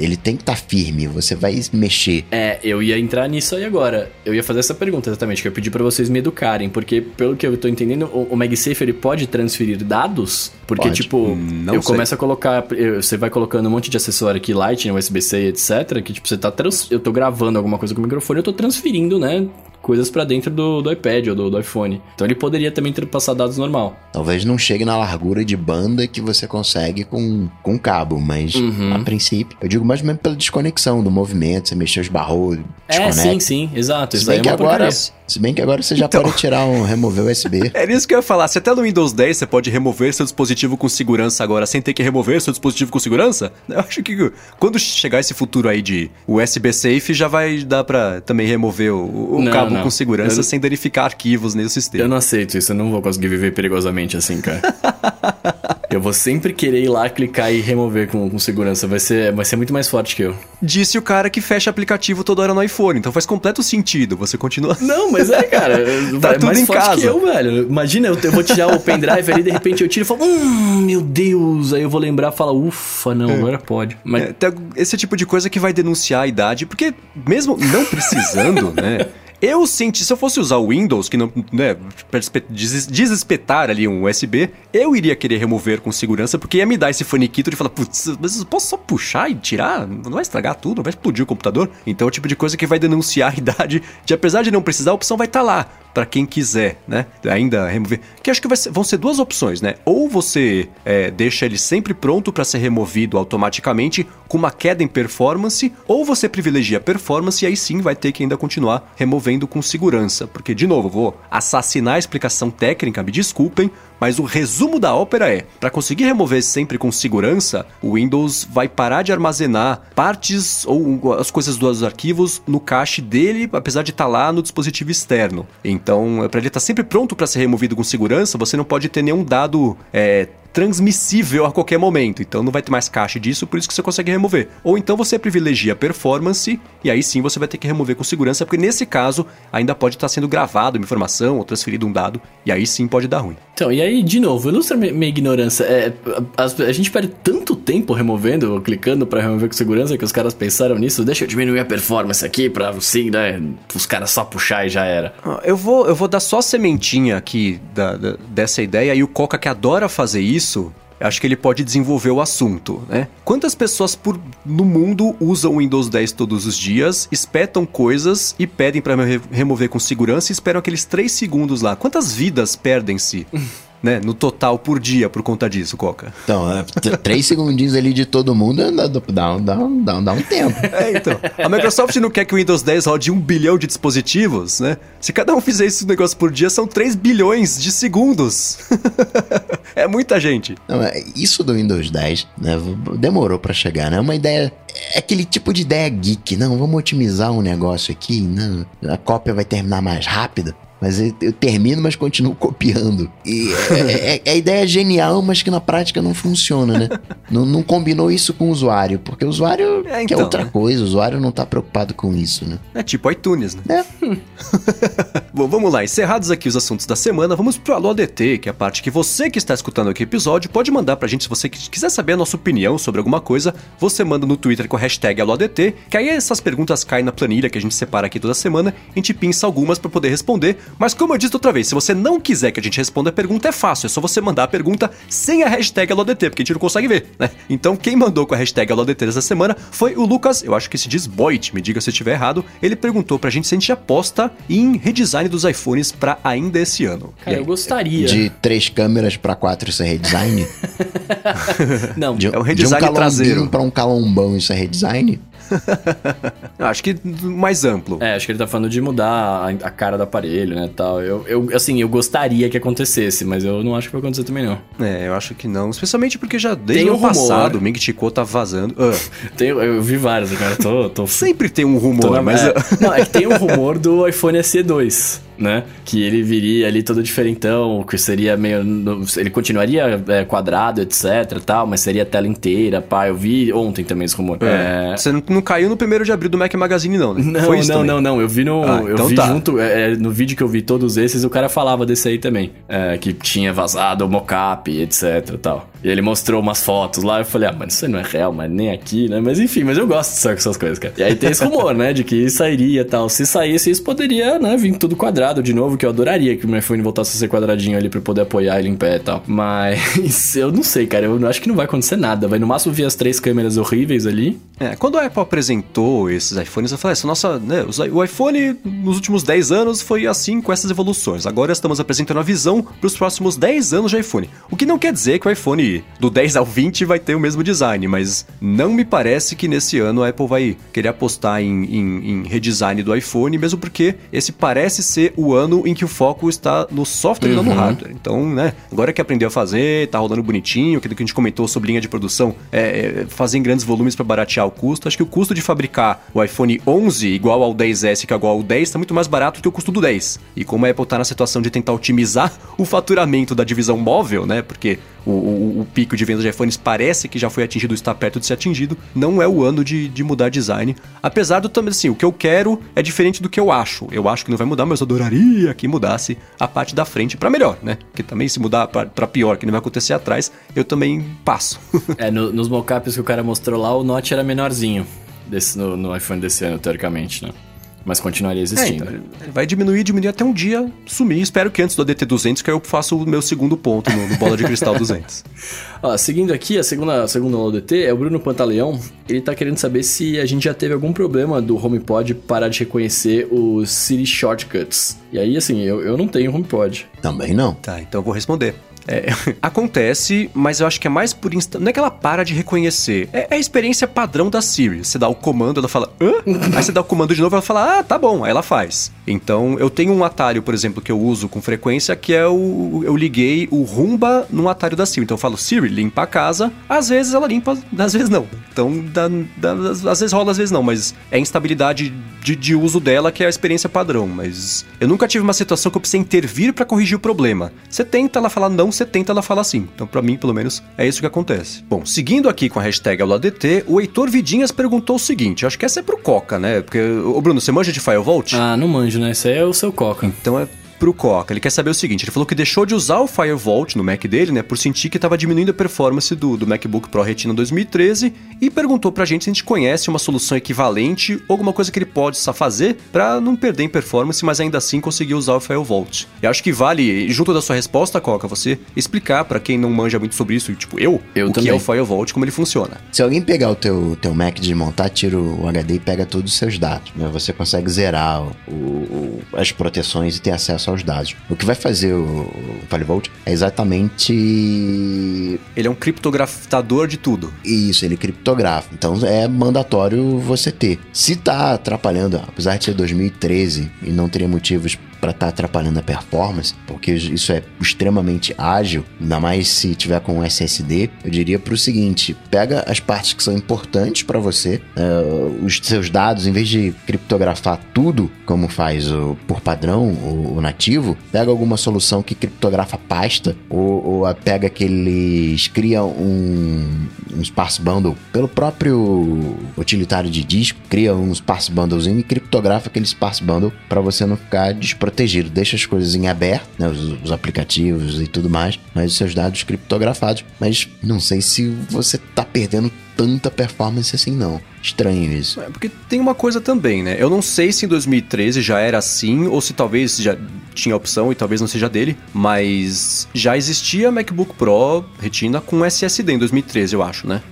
ele tem que estar firme, você vai mexer. É, eu ia entrar nisso aí agora. Eu ia fazer essa pergunta exatamente, que eu pedi pra vocês me educarem, porque pelo que eu tô entendendo, o, o MagSafe ele pode transferir dados? Porque Pode. tipo, Não eu sei. começo a colocar, eu- você vai colocando um monte de acessório aqui, Lightning, USB-C, etc, que tipo, você tá trans, eu tô gravando alguma coisa com o microfone, eu tô transferindo, né, coisas pra dentro do, do iPad ou do, do iPhone. Então ele poderia também ter passado dados normal. Talvez não chegue na largura de banda que você consegue com, com cabo, mas Uhum. a princípio, eu digo mais ou menos pela desconexão do movimento, você mexeu, esbarrou, É, desconecta. sim, sim, exato. Isso Isso é que agora, porcaria. Se bem que agora você já então... pode tirar um remover USB. É isso que eu ia falar. Se até no Windows 10 você pode remover seu dispositivo com segurança agora sem ter que remover seu dispositivo com segurança, eu acho que quando chegar esse futuro aí de USB Safe, já vai dar pra também remover o, o não, cabo não. com segurança eu... sem danificar arquivos nesse sistema. Eu não aceito isso, eu não vou conseguir viver perigosamente assim, cara. Eu vou sempre querer ir lá, clicar e remover com, com, segurança. Vai ser, vai ser muito mais forte que eu. Disse o cara que fecha aplicativo toda hora no iPhone. Então faz completo sentido. Você continua. Não, mas é, cara. tá é tudo mais em forte casa. que eu, velho. Imagina, eu, eu vou tirar o pendrive ali, de repente eu tiro e falo, hum, meu Deus. Aí eu vou lembrar e falar, ufa, não, é. agora pode. Mas... É, esse tipo de coisa que vai denunciar a idade, porque mesmo não precisando, né? Eu senti, se eu fosse usar o Windows, que não, né, desespetar ali um USB, eu iria querer remover com segurança, porque ia me dar esse faniquito de falar, putz, mas eu posso só puxar e tirar? Não vai estragar tudo, vai explodir o computador? Então é o tipo de coisa que vai denunciar a idade, de apesar de não precisar, a opção vai estar tá lá para quem quiser, né? Ainda remover. Que acho que ser, vão ser duas opções, né? Ou você é, deixa ele sempre pronto para ser removido automaticamente com uma queda em performance, ou você privilegia a performance e aí sim vai ter que ainda continuar removendo com segurança. Porque, de novo, vou assassinar a explicação técnica, me desculpem, mas o resumo da ópera é: para conseguir remover sempre com segurança, o Windows vai parar de armazenar partes ou as coisas dos arquivos no cache dele, apesar de estar tá lá no dispositivo externo. Então, para ele estar tá sempre pronto para ser removido com segurança, você não pode ter nenhum dado é, transmissível a qualquer momento. Então não vai ter mais caixa disso, por isso que você consegue remover. Ou então você privilegia performance e aí sim você vai ter que remover com segurança, porque nesse caso ainda pode estar sendo gravado uma informação ou transferido um dado e aí sim pode dar ruim. Então, e aí, de novo, ilustra minha ignorância. É, a, a, gente perde tanto tempo removendo, ou clicando para remover com segurança que os caras pensaram nisso. Deixa eu diminuir a performance aqui pra, assim, né, os caras só puxar e já era. Ah, eu vou, eu vou dar só sementinha aqui da, da, dessa ideia e o Coca que adora fazer isso acho que ele pode desenvolver o assunto, né? Quantas pessoas por, no mundo usam o Windows 10 todos os dias, espetam coisas e pedem para re remover com segurança e esperam aqueles 3 segundos lá? Quantas vidas perdem-se? né, no total por dia por conta disso, Coca? Então, é, três segundinhos ali de todo mundo dá, dá, dá, dá, dá um tempo. É, então. A Microsoft não quer que o Windows 10 rode um bilhão de dispositivos, né? Se cada um fizer esse negócio por dia, são 3 bilhões de segundos. é muita gente. Não, é, isso do Windows 10, né, demorou para chegar, né? É uma ideia é aquele tipo de ideia geek. Não, vamos otimizar um negócio aqui. Não, a cópia vai terminar mais rápido. Mas eu termino, mas continuo copiando. E é, é, é, a ideia genial, mas que na prática não funciona, né? não, não, combinou isso com o usuário, porque o usuário é, então, quer outra né? coisa, o usuário não tá preocupado com isso, né? É tipo iTunes, né? É. Bom, vamos lá. Encerrados aqui os assuntos da semana, vamos pro Alô ADT, que é a parte que você que está escutando aqui o episódio pode mandar pra gente se você quiser saber a nossa opinião sobre alguma coisa, você manda no Twitter com a hashtag AlôADT, que aí essas perguntas caem na planilha que a gente separa aqui toda semana, a gente pinça algumas para poder responder mas como eu disse outra vez, se você não quiser que a gente responda a pergunta, é fácil. É só você mandar a pergunta sem a hashtag AloDT, porque a gente não consegue ver, né? Então quem mandou com a hashtag AloDT essa semana foi o Lucas, eu acho que se diz Boit, me diga se eu estiver errado. Ele perguntou pra gente se a gente aposta em redesign dos iPhones para ainda esse ano. Cara, eu gostaria. De três câmeras para quatro, isso é redesign? não, de, é um redesign de um traseiro. para um calombão, isso é redesign? acho que mais amplo. É, acho que ele tá falando de mudar a, a cara do aparelho, né, tal. Eu, eu, assim, eu gostaria que acontecesse, mas eu não acho que vai acontecer também, não. É, eu acho que não. Especialmente porque já desde o ano passado o Ming Chico tá vazando. Ah. tem, eu vi vários, cara. Tô, tô... Sempre tem um rumor, na, mas... É, não, é que tem um rumor do iPhone SE2 né? Que ele viria ali todo diferentão, que seria meio. Ele continuaria é, quadrado, etc tal, mas seria a tela inteira, pá. Eu vi ontem também esse rumor. É. É... Você não, caiu no primeiro de abril do Mac Magazine, não, né? Não, não, também. não, não. Eu vi no. Ah, eu então vi tá. junto. É, é, no vídeo que eu vi todos esses, o cara falava desse aí também. É, que tinha vazado o mocap, etc tal. E ele mostrou umas fotos lá, eu falei, ah, mano, isso aí não é real, mas nem aqui, né? Mas enfim, mas eu gosto de saber essas coisas, cara. E aí tem esse rumor, né? De que sairia e tal. Se saísse, isso poderia, né, vir tudo quadrado de novo, que eu adoraria que o meu iPhone voltasse a ser quadradinho ali pra poder apoiar ele em pé e tal. Mas eu não sei, cara. Eu acho que não vai acontecer nada. Vai no máximo ver as três câmeras horríveis ali. É, quando a Apple apresentou esses iPhones, eu falei, essa nossa, né, o iPhone nos últimos 10 anos foi assim com essas evoluções. Agora estamos apresentando a visão para os próximos 10 anos de iPhone. O que não quer dizer que o iPhone que do 10 ao 20 vai ter o mesmo design, mas não me parece que nesse ano a Apple vai querer apostar em, em, em redesign do iPhone, mesmo porque esse parece ser o ano em que o foco está no software uhum. e não no uhum. hardware. Então, né, agora que aprendeu a fazer, tá rolando bonitinho, aquilo que a gente comentou sobre linha de produção, é, é fazer em grandes volumes para baratear o custo. Acho que o custo de fabricar o iPhone 11 igual ao 10S, que é igual ao 10, está muito mais barato que o custo do 10. E como a Apple está na situação de tentar otimizar o faturamento da divisão móvel, né, porque o, o, pico de vendas de iPhones parece que já foi atingido, está perto de ser atingido, não é o ano de, de mudar design. Apesar do também, assim, o que eu quero é diferente do que eu acho. Eu acho que não vai mudar, mas eu adoraria que mudasse a parte da frente para melhor, né? Porque também se mudar para pior, que não vai acontecer atrás, eu também passo. é, no, nos mockups que o cara mostrou lá, o Note era menorzinho desse, no, no iPhone desse ano, teoricamente, né? Mas continuaria existindo. É, então, vai diminuir, diminuir até um dia sumir. Espero que antes do ADT 200 que eu faça o meu segundo ponto no, no Bola de Cristal 200. Ó, seguindo aqui, a segunda, a segunda ODT é o Bruno Pantaleão. Ele tá querendo saber se a gente já teve algum problema do HomePod parar de reconhecer os Siri Shortcuts. E aí, assim, eu, eu não tenho HomePod. Também não. Tá, então eu vou responder. É, acontece, mas eu acho que é mais por instante. Não é que ela para de reconhecer. É, é, a experiência padrão da Siri. Você dá o comando, ela fala, hã? Aí você dá o comando de novo, ela fala, ah, tá bom. Aí ela faz. Então, eu tenho um atalho, por exemplo, que eu uso com frequência, que é o. Eu liguei o Rumba num atalho da Siri. Então eu falo, Siri, limpa a casa. Às vezes ela limpa, às vezes não. Então, dá, dá, às vezes rola, às vezes não. Mas é a instabilidade de, de uso dela que é a experiência padrão. Mas eu nunca tive uma situação que eu precisei intervir para corrigir o problema. Você tenta, ela fala não, 70 ela fala assim. Então, para mim, pelo menos, é isso que acontece. Bom, seguindo aqui com a hashtag AulaDT, o Heitor Vidinhas perguntou o seguinte: acho que essa é pro Coca, né? Porque, ô Bruno, você manja de Firebolt? Ah, não manjo, né? Esse aí é o seu Coca. Então é pro Coca. Ele quer saber o seguinte: ele falou que deixou de usar o Firewall no Mac dele, né, por sentir que estava diminuindo a performance do, do MacBook Pro Retina 2013 e perguntou pra gente se a gente conhece uma solução equivalente ou alguma coisa que ele pode fazer para não perder em performance, mas ainda assim conseguir usar o Firewall. E acho que vale, junto da sua resposta, Coca, você explicar para quem não manja muito sobre isso, tipo eu, eu o também. que é o Firewall, como ele funciona. Se alguém pegar o teu, teu Mac de montar, tira o HD e pega todos os seus dados, né? Você consegue zerar o, o, as proteções e ter acesso aos dados. O que vai fazer o, Firebolt é exatamente. Ele é um criptografador de tudo. Isso, ele criptografa. Então é mandatório você ter. Se tá atrapalhando, apesar de ser 2013 e não teria motivos para estar tá atrapalhando a performance, porque isso é extremamente ágil, ainda mais se tiver com SSD, eu diria para o seguinte: pega as partes que são importantes para você, uh, os seus dados, em vez de criptografar tudo, como faz o, por padrão o, o nativo, pega alguma solução que criptografa pasta, ou, ou pega aqueles. cria um, um sparse bundle pelo próprio utilitário de disco, cria um sparse bundlezinho e criptografa aquele sparse bundle para você não ficar protegido. Deixa as coisas em aberto, né, os, os, aplicativos e tudo mais, mas os seus dados criptografados. Mas não sei se você tá perdendo tanta performance assim, não. Estranho isso. É, porque tem uma coisa também, né? Eu não sei se em 2013 já era assim, ou se talvez já tinha opção e talvez não seja dele, mas já existia MacBook Pro Retina com SSD em 2013, eu acho, né?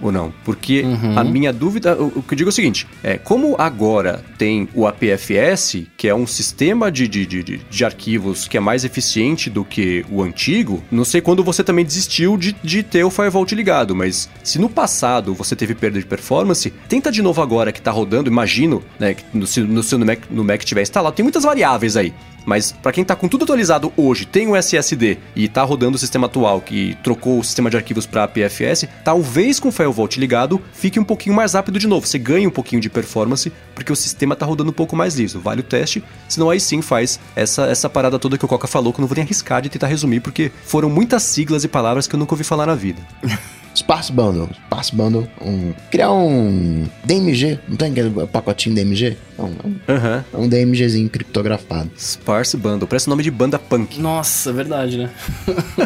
Ou não? Porque uhum. a minha dúvida, o, o, que eu digo é o seguinte: é como agora tem o APFS, que é um sistema de, de, de, de, arquivos que é mais eficiente do que o antigo, não sei quando você também desistiu de, de ter o Firewall ligado, mas se no passado você teve perda de performance, tenta de novo agora que tá rodando, imagino, né, que no, no seu no Mac, no Mac tiver instalado, tem muitas variáveis aí. Mas para quem tá com tudo atualizado hoje, tem o SSD e tá rodando o sistema atual que trocou o sistema de arquivos para APFS, talvez com o Firewall ligado fique um pouquinho mais rápido de novo. Você ganha um pouquinho de performance porque o sistema tá rodando um pouco mais liso. Vale o teste, senão aí sim faz essa, essa parada toda que o Coca falou, que eu não vou nem arriscar de tentar resumir, porque foram muitas siglas e palavras que eu nunca ouvi falar na vida. Sparse Bundle. Sparse Bundle. Um, criar um DMG. Não tem aquele pacotinho DMG? Não, um, uhum. um DMGzinho criptografado. Sparse Bundle. Parece o nome de banda punk. Nossa, verdade, né?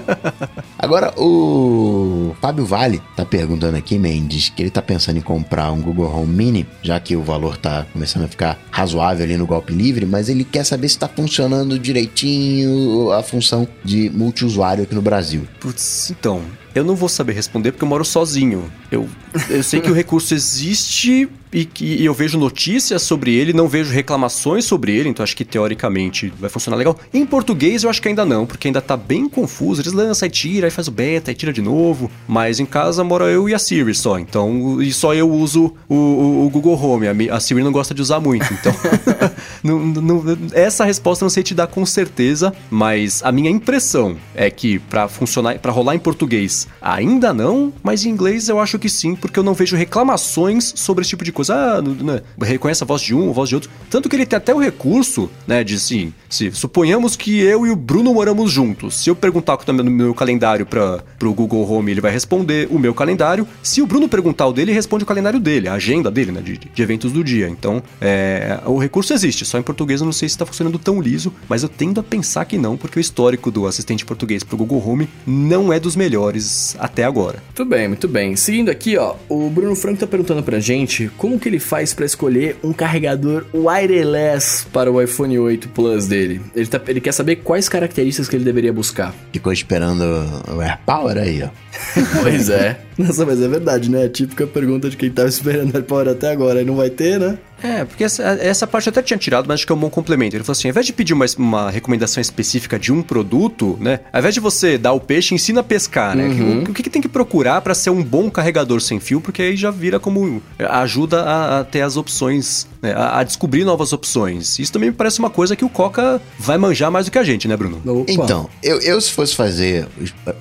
Agora, o Fábio Vale tá perguntando aqui, Mendes, que ele tá pensando em comprar um Google Home Mini, já que o valor tá começando a ficar razoável ali no golpe livre, mas ele quer saber se tá funcionando direitinho a função de multiusuário aqui no Brasil. Putz, então, eu não vou saber responder porque eu moro sozinho. Eu, eu sei que o recurso existe e que eu vejo notícias sobre ele, não vejo reclamações sobre ele, então acho que teoricamente vai funcionar legal. Em português eu acho que ainda não, porque ainda tá bem confuso. Eles lançam e tira, aí faz o beta, aí tira de novo. Mas em casa mora eu e a Siri só, então e só eu uso o, o, o Google Home. A, a, Siri não gosta de usar muito, então não, não, essa resposta não sei te dar com certeza, mas a minha impressão é que para funcionar, para rolar em português ainda não, mas em inglês eu acho que sim, porque eu não vejo reclamações sobre esse tipo de coisa coisa, ah, né, reconhece a voz de um, a voz de outro. Tanto que ele tem até o recurso, né, de assim, se suponhamos que eu e o Bruno moramos juntos. Se eu perguntar no meu calendário para pro Google Home, ele vai responder o meu calendário. Se o Bruno perguntar o dele, ele responde o calendário dele, a agenda dele, né, de, de eventos do dia. Então, é, o recurso existe, só em português eu não sei se está funcionando tão liso, mas eu tendo a pensar que não, porque o histórico do assistente português pro Google Home não é dos melhores até agora. Muito bem, muito bem. Seguindo aqui, ó, o Bruno Franco tá perguntando pra gente como como que ele faz para escolher um carregador wireless para o iPhone 8 Plus dele? Ele, tá, ele quer saber quais características que ele deveria buscar. Ficou esperando o AirPower aí, ó. pois é. Nossa, mas é verdade, né? A típica pergunta de quem tava esperando AirPower até agora e não vai ter, né? É, porque essa, essa parte eu até tinha tirado, mas acho que é um bom complemento. Ele falou assim: ao invés de pedir uma, uma recomendação específica de um produto, né? Ao invés de você dar o peixe, ensina a pescar, né? Uhum. O, o que, que, tem que procurar para ser um bom carregador sem fio? Porque aí já vira como. ajuda a, a ter as opções, né? a, a, descobrir novas opções. Isso também me parece uma coisa que o Coca vai manjar mais do que a gente, né, Bruno? Opa. Então, eu, eu se fosse fazer,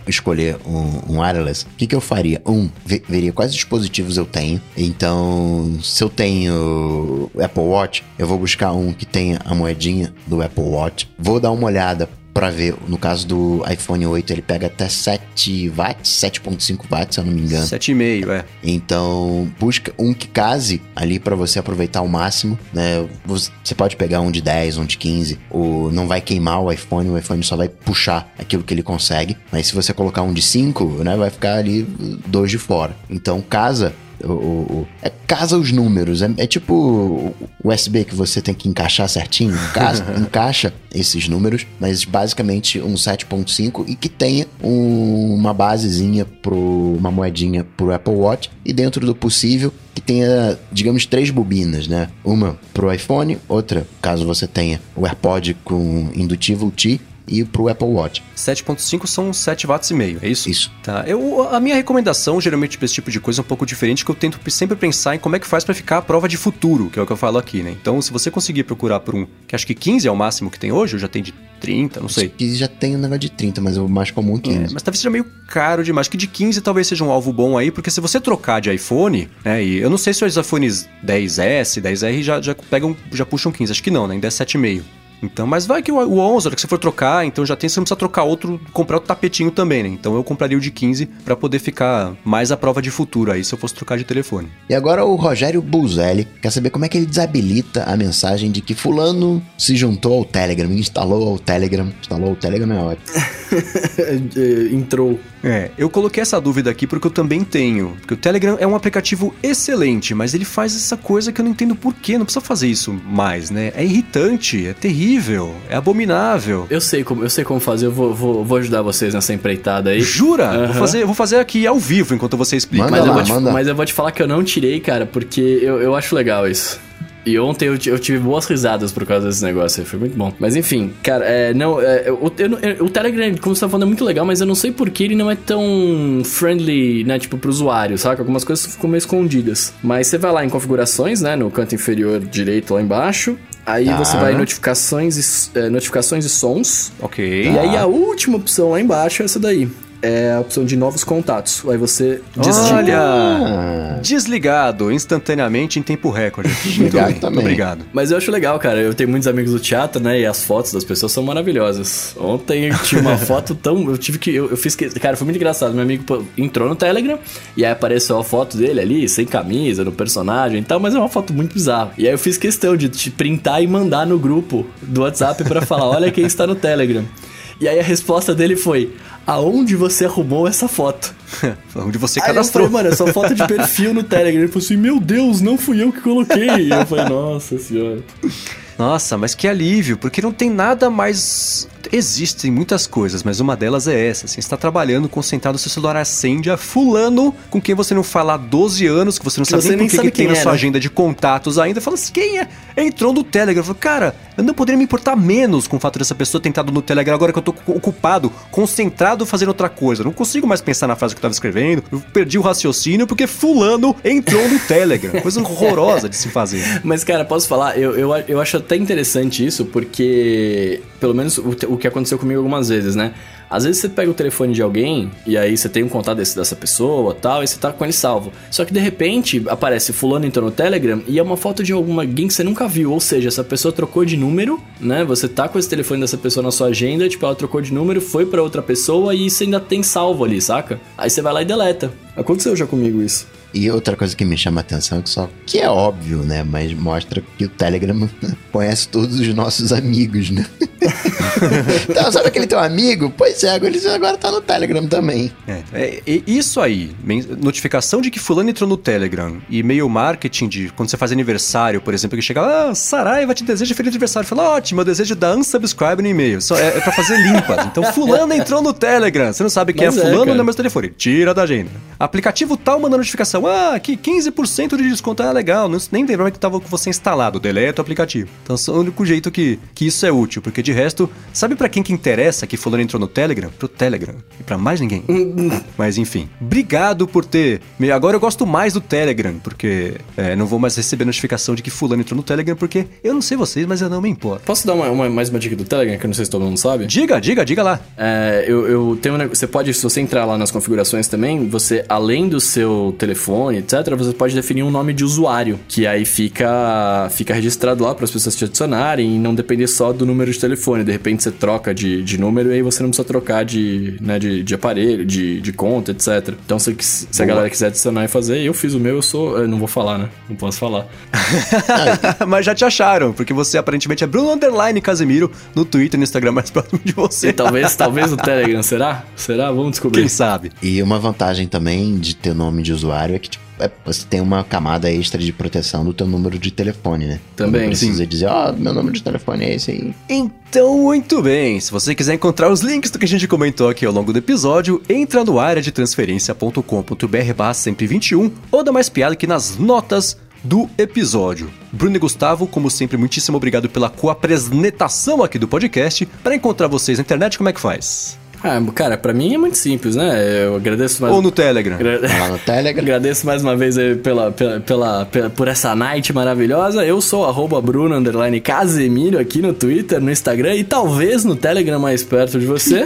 escolher um, um wireless, o que, que eu faria? Um, veria quais dispositivos eu tenho. Então, se eu tenho Apple Watch, eu vou buscar um que tenha a moedinha do Apple Watch. Vou dar uma olhada para ver, no caso do iPhone 8, ele pega até 7 watts, 7.5 watts, se eu não me engano. 7,5, é. Então, busca um que case ali para você aproveitar ao máximo, né? Você pode pegar um de 10, um de 15, o não vai queimar o iPhone, o iPhone só vai puxar aquilo que ele consegue. Mas se você colocar um de 5, né, vai ficar ali dois de fora. Então, casa o, o, é, casa os números. É, é tipo o USB que você tem que encaixar certinho. Casa, encaixa esses números, mas basicamente um 7.5 e que tenha um, uma basezinha pro uma moedinha pro Apple Watch e dentro do possível que tenha, digamos, três bobinas, né? Uma pro iPhone, outra, caso você tenha o AirPod com indutivo T e pro Apple Watch. 7.5 são 7 watts e meio, é isso? Isso. Tá. Eu, a minha recomendação, geralmente, para esse tipo de coisa é um pouco diferente, que eu tento sempre pensar em como é que faz para ficar a prova de futuro, que é o que eu falo aqui, né? Então, se você conseguir procurar por um, que acho que 15 é o máximo que tem hoje, ou já tem de 30, não sei. 15 já tem um negócio de 30, mas o mais comum é 15. É, mas talvez seja meio caro demais. Que de 15 talvez seja um alvo bom aí, porque se você trocar de iPhone, né? E eu não sei se os iPhones 10S, 10R já, já pegam, já puxam 15, acho que não, né? Ainda é 7,5. Então, mas vai que o, o 11, hora que você for trocar, então já tem, você não precisa trocar outro, comprar outro tapetinho também, né? Então eu compraria o de 15 para poder ficar mais à prova de futuro aí, se eu fosse trocar de telefone. E agora o Rogério Buzelli quer saber como é que ele desabilita a mensagem de que fulano se juntou ao Telegram, instalou o Telegram, instalou o Telegram é ótimo. Entrou. É, eu coloquei essa dúvida aqui porque eu também tenho. Porque o Telegram é um aplicativo excelente, mas ele faz essa coisa que eu não entendo por quê. Não precisa fazer isso mais, né? É irritante, é terrível, é abominável. Eu sei como, eu sei como fazer, eu vou, vou, vou ajudar vocês nessa empreitada aí. Jura? Uhum. Vou, fazer, vou fazer aqui ao vivo enquanto você explica. Manda mas, lá, eu te, mas, eu vou te, falar que eu não tirei, cara, porque eu, eu acho legal isso. E ontem eu, eu, tive boas risadas por causa desse negócio aí, foi muito bom. Mas enfim, cara, é, não, é, o, eu, o Telegram, como você tá falando, é muito legal, mas eu não sei por que ele não é tão friendly, né, tipo, pro usuário, saca? Algumas coisas ficam meio escondidas. Mas você vai lá em configurações, né, no canto inferior direito lá embaixo, Aí tá. você vai em notificações e, é, notificações e sons. Ok. E aí a última opção lá embaixo é essa daí é a opção de novos contatos. Aí você desliga. Olha! Desligado instantaneamente em tempo recorde. Desligado também. Obrigado. Mas eu acho legal, cara. Eu tenho muitos amigos do teatro, né? E as fotos das pessoas são maravilhosas. Ontem eu tinha uma foto tão. Eu tive que. Eu, eu fiz que. Cara, foi muito engraçado. Meu amigo entrou no Telegram e aí apareceu a foto dele ali, sem camisa, no personagem e tal, mas é uma foto muito bizarra. E aí eu fiz questão de te printar e mandar no grupo do WhatsApp para falar: olha quem está no Telegram. E aí a resposta dele foi: aonde você arrumou essa foto? Onde você Aí cadastrou. Eu falei, mano, é só foto de perfil no Telegram. Ele falou assim, meu Deus, não fui eu que coloquei. E eu falei, nossa senhora. Nossa, mas que alívio, porque não tem nada mais. Existem muitas coisas, mas uma delas é essa. Assim, você está trabalhando, concentrado, seu celular acende a fulano com quem você não fala há 12 anos, que você não sabe Você nem nem por que que tem quem na é, sua agenda de contatos ainda. Fala assim, quem é? Entrou no Telegram. Eu falo, cara, eu não poderia me importar menos com o fato dessa pessoa ter entrado no Telegram agora que eu tô ocupado, concentrado fazendo outra coisa. Não consigo mais pensar na frase que eu tava escrevendo. Eu perdi o raciocínio porque fulano entrou no Telegram. Coisa horrorosa de se fazer. Mas, cara, posso falar? Eu, eu, eu acho até interessante isso, porque, pelo menos o, o que aconteceu comigo algumas vezes, né? Às vezes você pega o telefone de alguém e aí você tem um contato desse, dessa pessoa tal, e você tá com ele salvo. Só que de repente aparece fulano entrou no Telegram e é uma foto de alguma alguém que você nunca viu. Ou seja, essa pessoa trocou de número, né? Você tá com esse telefone dessa pessoa na sua agenda, tipo, ela trocou de número, foi pra outra pessoa e você ainda tem salvo ali, saca? Aí você vai lá e deleta. Aconteceu já comigo isso. E outra coisa que me chama a atenção é que só que é óbvio, né? Mas mostra que o Telegram conhece todos os nossos amigos, né? então, sabe aquele teu amigo? Pois é, ele agora tá no Telegram também. É, é, e isso aí, notificação de que fulano entrou no Telegram, e-mail marketing de quando você faz aniversário, por exemplo, que chega lá, ah, Saraiva te deseja feliz aniversário. Fala, ótimo, eu desejo dar unsubscribe no e-mail. Só é, é pra fazer limpas. Então, fulano entrou no Telegram. Você não sabe quem Mas é é, fulano, cara. não é meu telefone. Tira da agenda. Aplicativo tal manda notificação. Ah, aqui 15% de desconto. Ah, legal. Não, nem lembrava que tava com você instalado. Deleta o aplicativo. Então, é o único jeito que, que isso é útil. Porque de resto, sabe pra quem que interessa que fulano entrou no Telegram? Pro Telegram. E pra mais ninguém. Mas enfim, obrigado por ter. Agora eu gosto mais do Telegram, porque é, não vou mais receber notificação de que fulano entrou no Telegram, porque eu não sei vocês, mas eu não me importo. Posso dar uma, uma- mais uma dica do Telegram, que eu não sei se todo mundo sabe? Diga, diga, diga lá. É, eu, eu tenho um negócio. Você pode, se você entrar lá nas configurações também, você, além do seu telefone, etc., você pode definir um nome de usuário, que aí fica, fica registrado lá para as pessoas te adicionarem e não depender só do número de telefone. De repente você troca de, de número e aí você não precisa trocar de, né, de, de aparelho, de, de conta, etc. Então, se, se a galera quiser adicionar e fazer, eu fiz o meu, eu sou. Eu não vou falar, né? Não posso falar. mas já te acharam, porque você aparentemente é Bruno Underline Casemiro no Twitter e no Instagram mais próximo de E você. talvez, talvez o Telegram, será? Será? Vamos descobrir. Quem sabe? E uma vantagem também de ter nome de usuário que é- você tem uma camada extra de proteção do teu número de telefone, né? Também, Não precisa dizer, ó, meu número de telefone é esse aí. Então, muito bem. Se você quiser encontrar os links do que a gente comentou aqui ao longo do episódio, entra no área de transferência.com.br barra sempre 21 ou dá mais piada aqui nas notas do episódio. Bruno e Gustavo, como sempre, muitíssimo obrigado pela co-apresentação aqui do podcast. Para encontrar vocês na internet, como é que faz? Ah, cara, pra mim é muito simples, né? Eu agradeço mais. Ou no Telegram? Tá lá no Telegram. Agradeço mais uma vez aí pela, pela, pela, pela- por essa night maravilhosa. Eu sou arroba Bruno underline Casemiro aqui no Twitter, no Instagram e talvez no Telegram mais perto de você.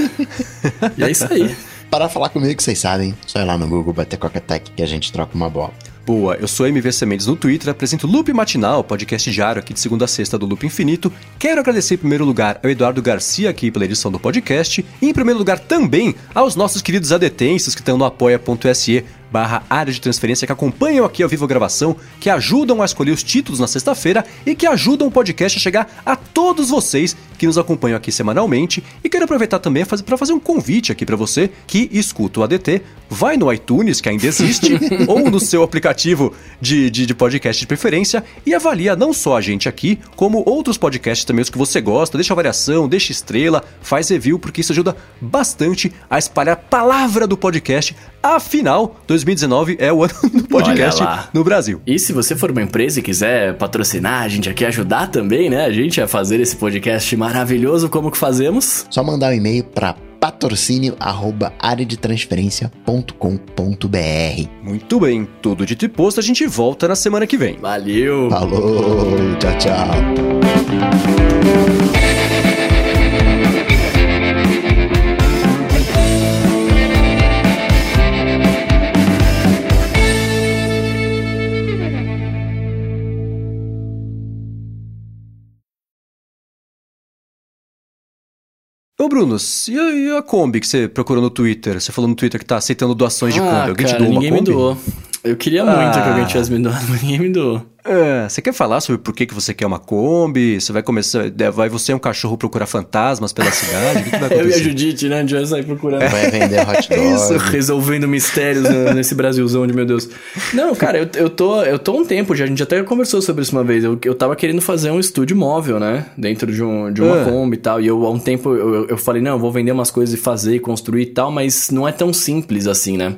e é isso aí. Para falar comigo, vocês sabem, só ir lá no Google, bater Coca-Tech que a gente troca uma bola. Boa, eu sou MV Sementes no Twitter, apresento Loop Matinal, podcast diário aqui de segunda a sexta do Loop Infinito. Quero agradecer em primeiro lugar ao Eduardo Garcia aqui pela edição do podcast e em primeiro lugar também aos nossos queridos adetensos que estão no apoia.se barra área de transferência que acompanham aqui ao vivo a gravação, que ajudam a escolher os títulos na sexta-feira e que ajudam o podcast a chegar a todos vocês que nos acompanham aqui semanalmente. E quero aproveitar também para fazer um convite aqui para você que escuta o ADT, vai no iTunes, que ainda existe, ou no seu aplicativo de, de, de podcast de preferência e avalia não só a gente aqui, como outros podcasts também os que você gosta, deixa avaliação, deixa estrela, faz review, porque isso ajuda bastante a espalhar a palavra do podcast. Afinal, 2019 é o ano do podcast no Brasil. E se você for uma empresa e quiser patrocinar a gente aqui, ajudar também, né? A gente a fazer esse podcast maravilhoso, como que fazemos? Só mandar um e-mail para patrocínio arroba areadetransferência.com.br. Muito bem, tudo dito e posto, a gente volta na semana que vem. Valeu! Falou, tchau, tchau. Ô Bruno, e a, Kombi que você procurou no Twitter? Você falou no Twitter que tá aceitando doações de Kombi. Alguém te Ah, cara, doou uma ninguém Kombi? me doou. Eu queria muito ah. que alguém tivesse me doado, mas ninguém me doou. É, você quer falar sobre por que, que você quer uma Kombi? Você vai começar. É, vai você é um cachorro procurar fantasmas pela cidade? O que, que vai Eu e a Judite, né? A gente vai sair procurando. Vai vender hot dog. Isso, resolvendo mistérios nesse Brasilzão de meu Deus. Não, cara, eu, eu, tô, eu tô um tempo já. A gente até conversou sobre isso uma vez. Eu, eu tava querendo fazer um estúdio móvel, né? Dentro de, um, de uma ah. Kombi e tal. E eu, há um tempo, eu, eu falei, não, eu vou vender umas coisas e fazer, construir e tal. Mas não é tão simples assim, né?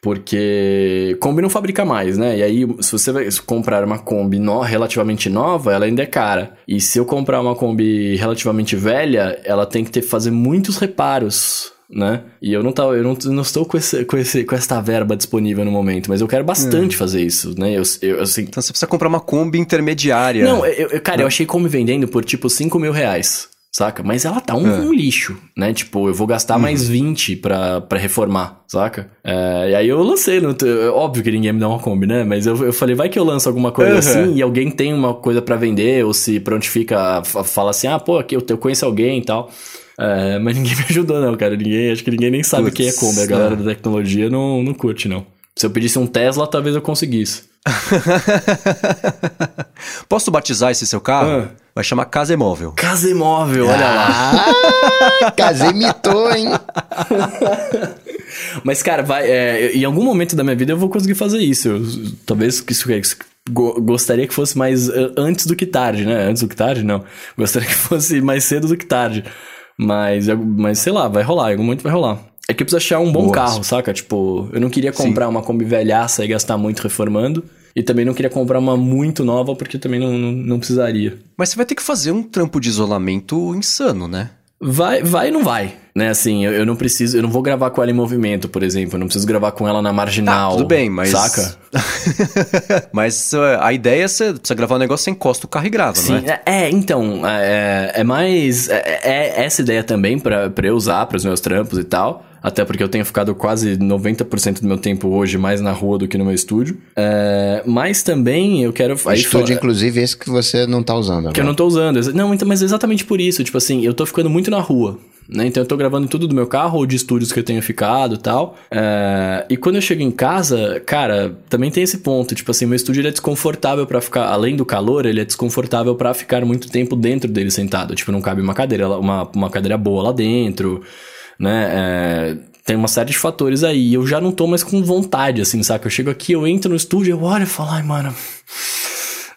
Porque Kombi não fabrica mais, né? E aí, se você vai comprar uma Kombi no, relativamente nova, ela ainda é cara. E se eu comprar uma Kombi relativamente velha, ela tem que ter fazer muitos reparos né? E eu não, tá, eu não, não estou com, esse, com, esse, com esta verba disponível no momento, mas eu quero bastante hum. fazer isso, né? Eu, eu, assim... Então você precisa comprar uma Kombi intermediária. Não, eu, cara, eu achei Kombi vendendo por tipo 5 mil reais saca? Mas ela tá um, é. um, lixo, né? Tipo, eu vou gastar uhum. mais 20 pra, pra reformar, saca? É, e aí eu lancei, no, óbvio que ninguém me dá uma Kombi, né? Mas eu, eu falei, vai que eu lanço alguma coisa uhum. assim e alguém tem uma coisa para vender, ou se prontifica, fala assim, ah, pô, aqui eu, eu conheço alguém e tal. É, mas ninguém me ajudou, não, cara. Ninguém, acho que ninguém nem sabe o que é Kombi. A galera da tecnologia não, não curte, não. Se eu pedisse um Tesla, talvez eu conseguisse. Posso batizar esse seu carro? Ah. Vai chamar Casa Imóvel. Casa Imóvel, olha ah, lá. Casa imitou, hein? Mas, cara, vai, é, em algum momento da minha vida eu vou conseguir fazer isso. Eu, talvez que isso, gostaria que fosse mais antes do que tarde, né? Antes do que tarde, não. Gostaria que fosse mais cedo do que tarde. Mas, mas sei lá, vai rolar, em algum momento vai rolar. É que eu preciso achar um bom Boa. carro, saca? Tipo, eu não queria comprar Sim. uma Kombi velhaça e gastar muito reformando. E também não queria comprar uma muito nova, porque também não, não, não precisaria. Mas você vai ter que fazer um trampo de isolamento insano, né? Vai, vai e não vai, né? Assim, eu, eu, não preciso, eu não vou gravar com ela em movimento, por exemplo. Eu não preciso gravar com ela na marginal. Tá, tudo bem, mas. Saca? mas uh, a ideia é você precisa gravar um negócio, você encosta o carro e grava, Sim, não é? É, é então. É, é mais. É, é essa ideia também para eu usar para os meus trampos e tal. Até porque eu tenho ficado quase 90% do meu tempo hoje mais na rua do que no meu estúdio. É, mas também eu quero. O estúdio, inclusive, esse que você não tá usando agora. Que eu não tô usando. Não, então, mas exatamente por isso. Tipo assim, eu tô ficando muito na rua. Né? Então eu tô gravando tudo do meu carro ou de estúdios que eu tenho ficado e tal. É... E quando eu chego em casa, cara, também tem esse ponto. Tipo assim, meu estúdio é desconfortável para ficar. Além do calor, ele é desconfortável para ficar muito tempo dentro dele sentado. Tipo, não cabe uma cadeira, uma, uma cadeira boa lá dentro né? É, tem uma série de fatores aí. Eu já não tô mais com vontade, assim, saca? Eu chego aqui, eu entro no estúdio, eu olho e falo, ai, mano.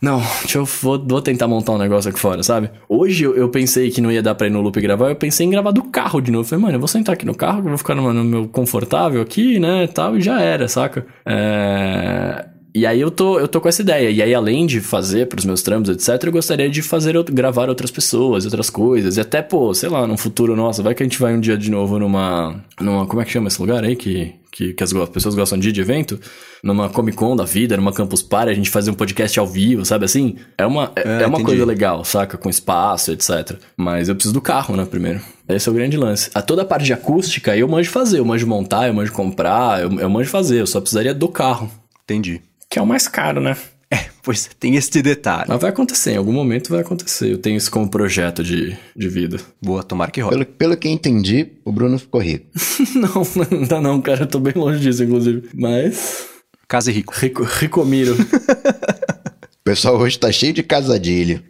Não, deixa eu vou, vou tentar montar um negócio aqui fora, sabe? Hoje eu, eu, pensei que não ia dar pra ir no loop gravar, eu pensei em gravar do carro de novo. Eu falei, mano, eu vou sentar aqui no carro, eu vou ficar no, no meu confortável aqui, né? Tal, e já era, saca? É. E aí eu tô, eu tô com essa ideia. E aí, além de fazer pros meus trampos, etc., eu gostaria de fazer gravar outras pessoas, outras coisas. E até, pô, sei lá, num futuro nosso, vai que a gente vai um dia de novo numa. numa como é que chama esse lugar aí? Que, que, que as pessoas gostam de, de evento? Numa Comic Con da vida, numa Campus Party, a gente fazer um podcast ao vivo, sabe assim? É uma, é, é uma coisa legal, saca? Com espaço, etc. Mas eu preciso do carro, né, primeiro. Esse é o grande lance. A toda a parte de acústica eu manjo fazer, eu manjo montar, eu manjo comprar, eu, eu manjo fazer, eu só precisaria do carro. Entendi que é o mais caro, né? É, pois tem este detalhe. Mas vai acontecer, em algum momento vai acontecer. Eu tenho isso como projeto de, de vida. Boa, tomara que rola. Pelo, pelo que entendi, o Bruno ficou rico. não, não tá não, cara. Eu tô bem longe disso, inclusive. Mas. Casa rico. Rico, ricomiro. o pessoal hoje tá cheio de casadilho.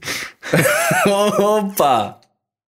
Opa!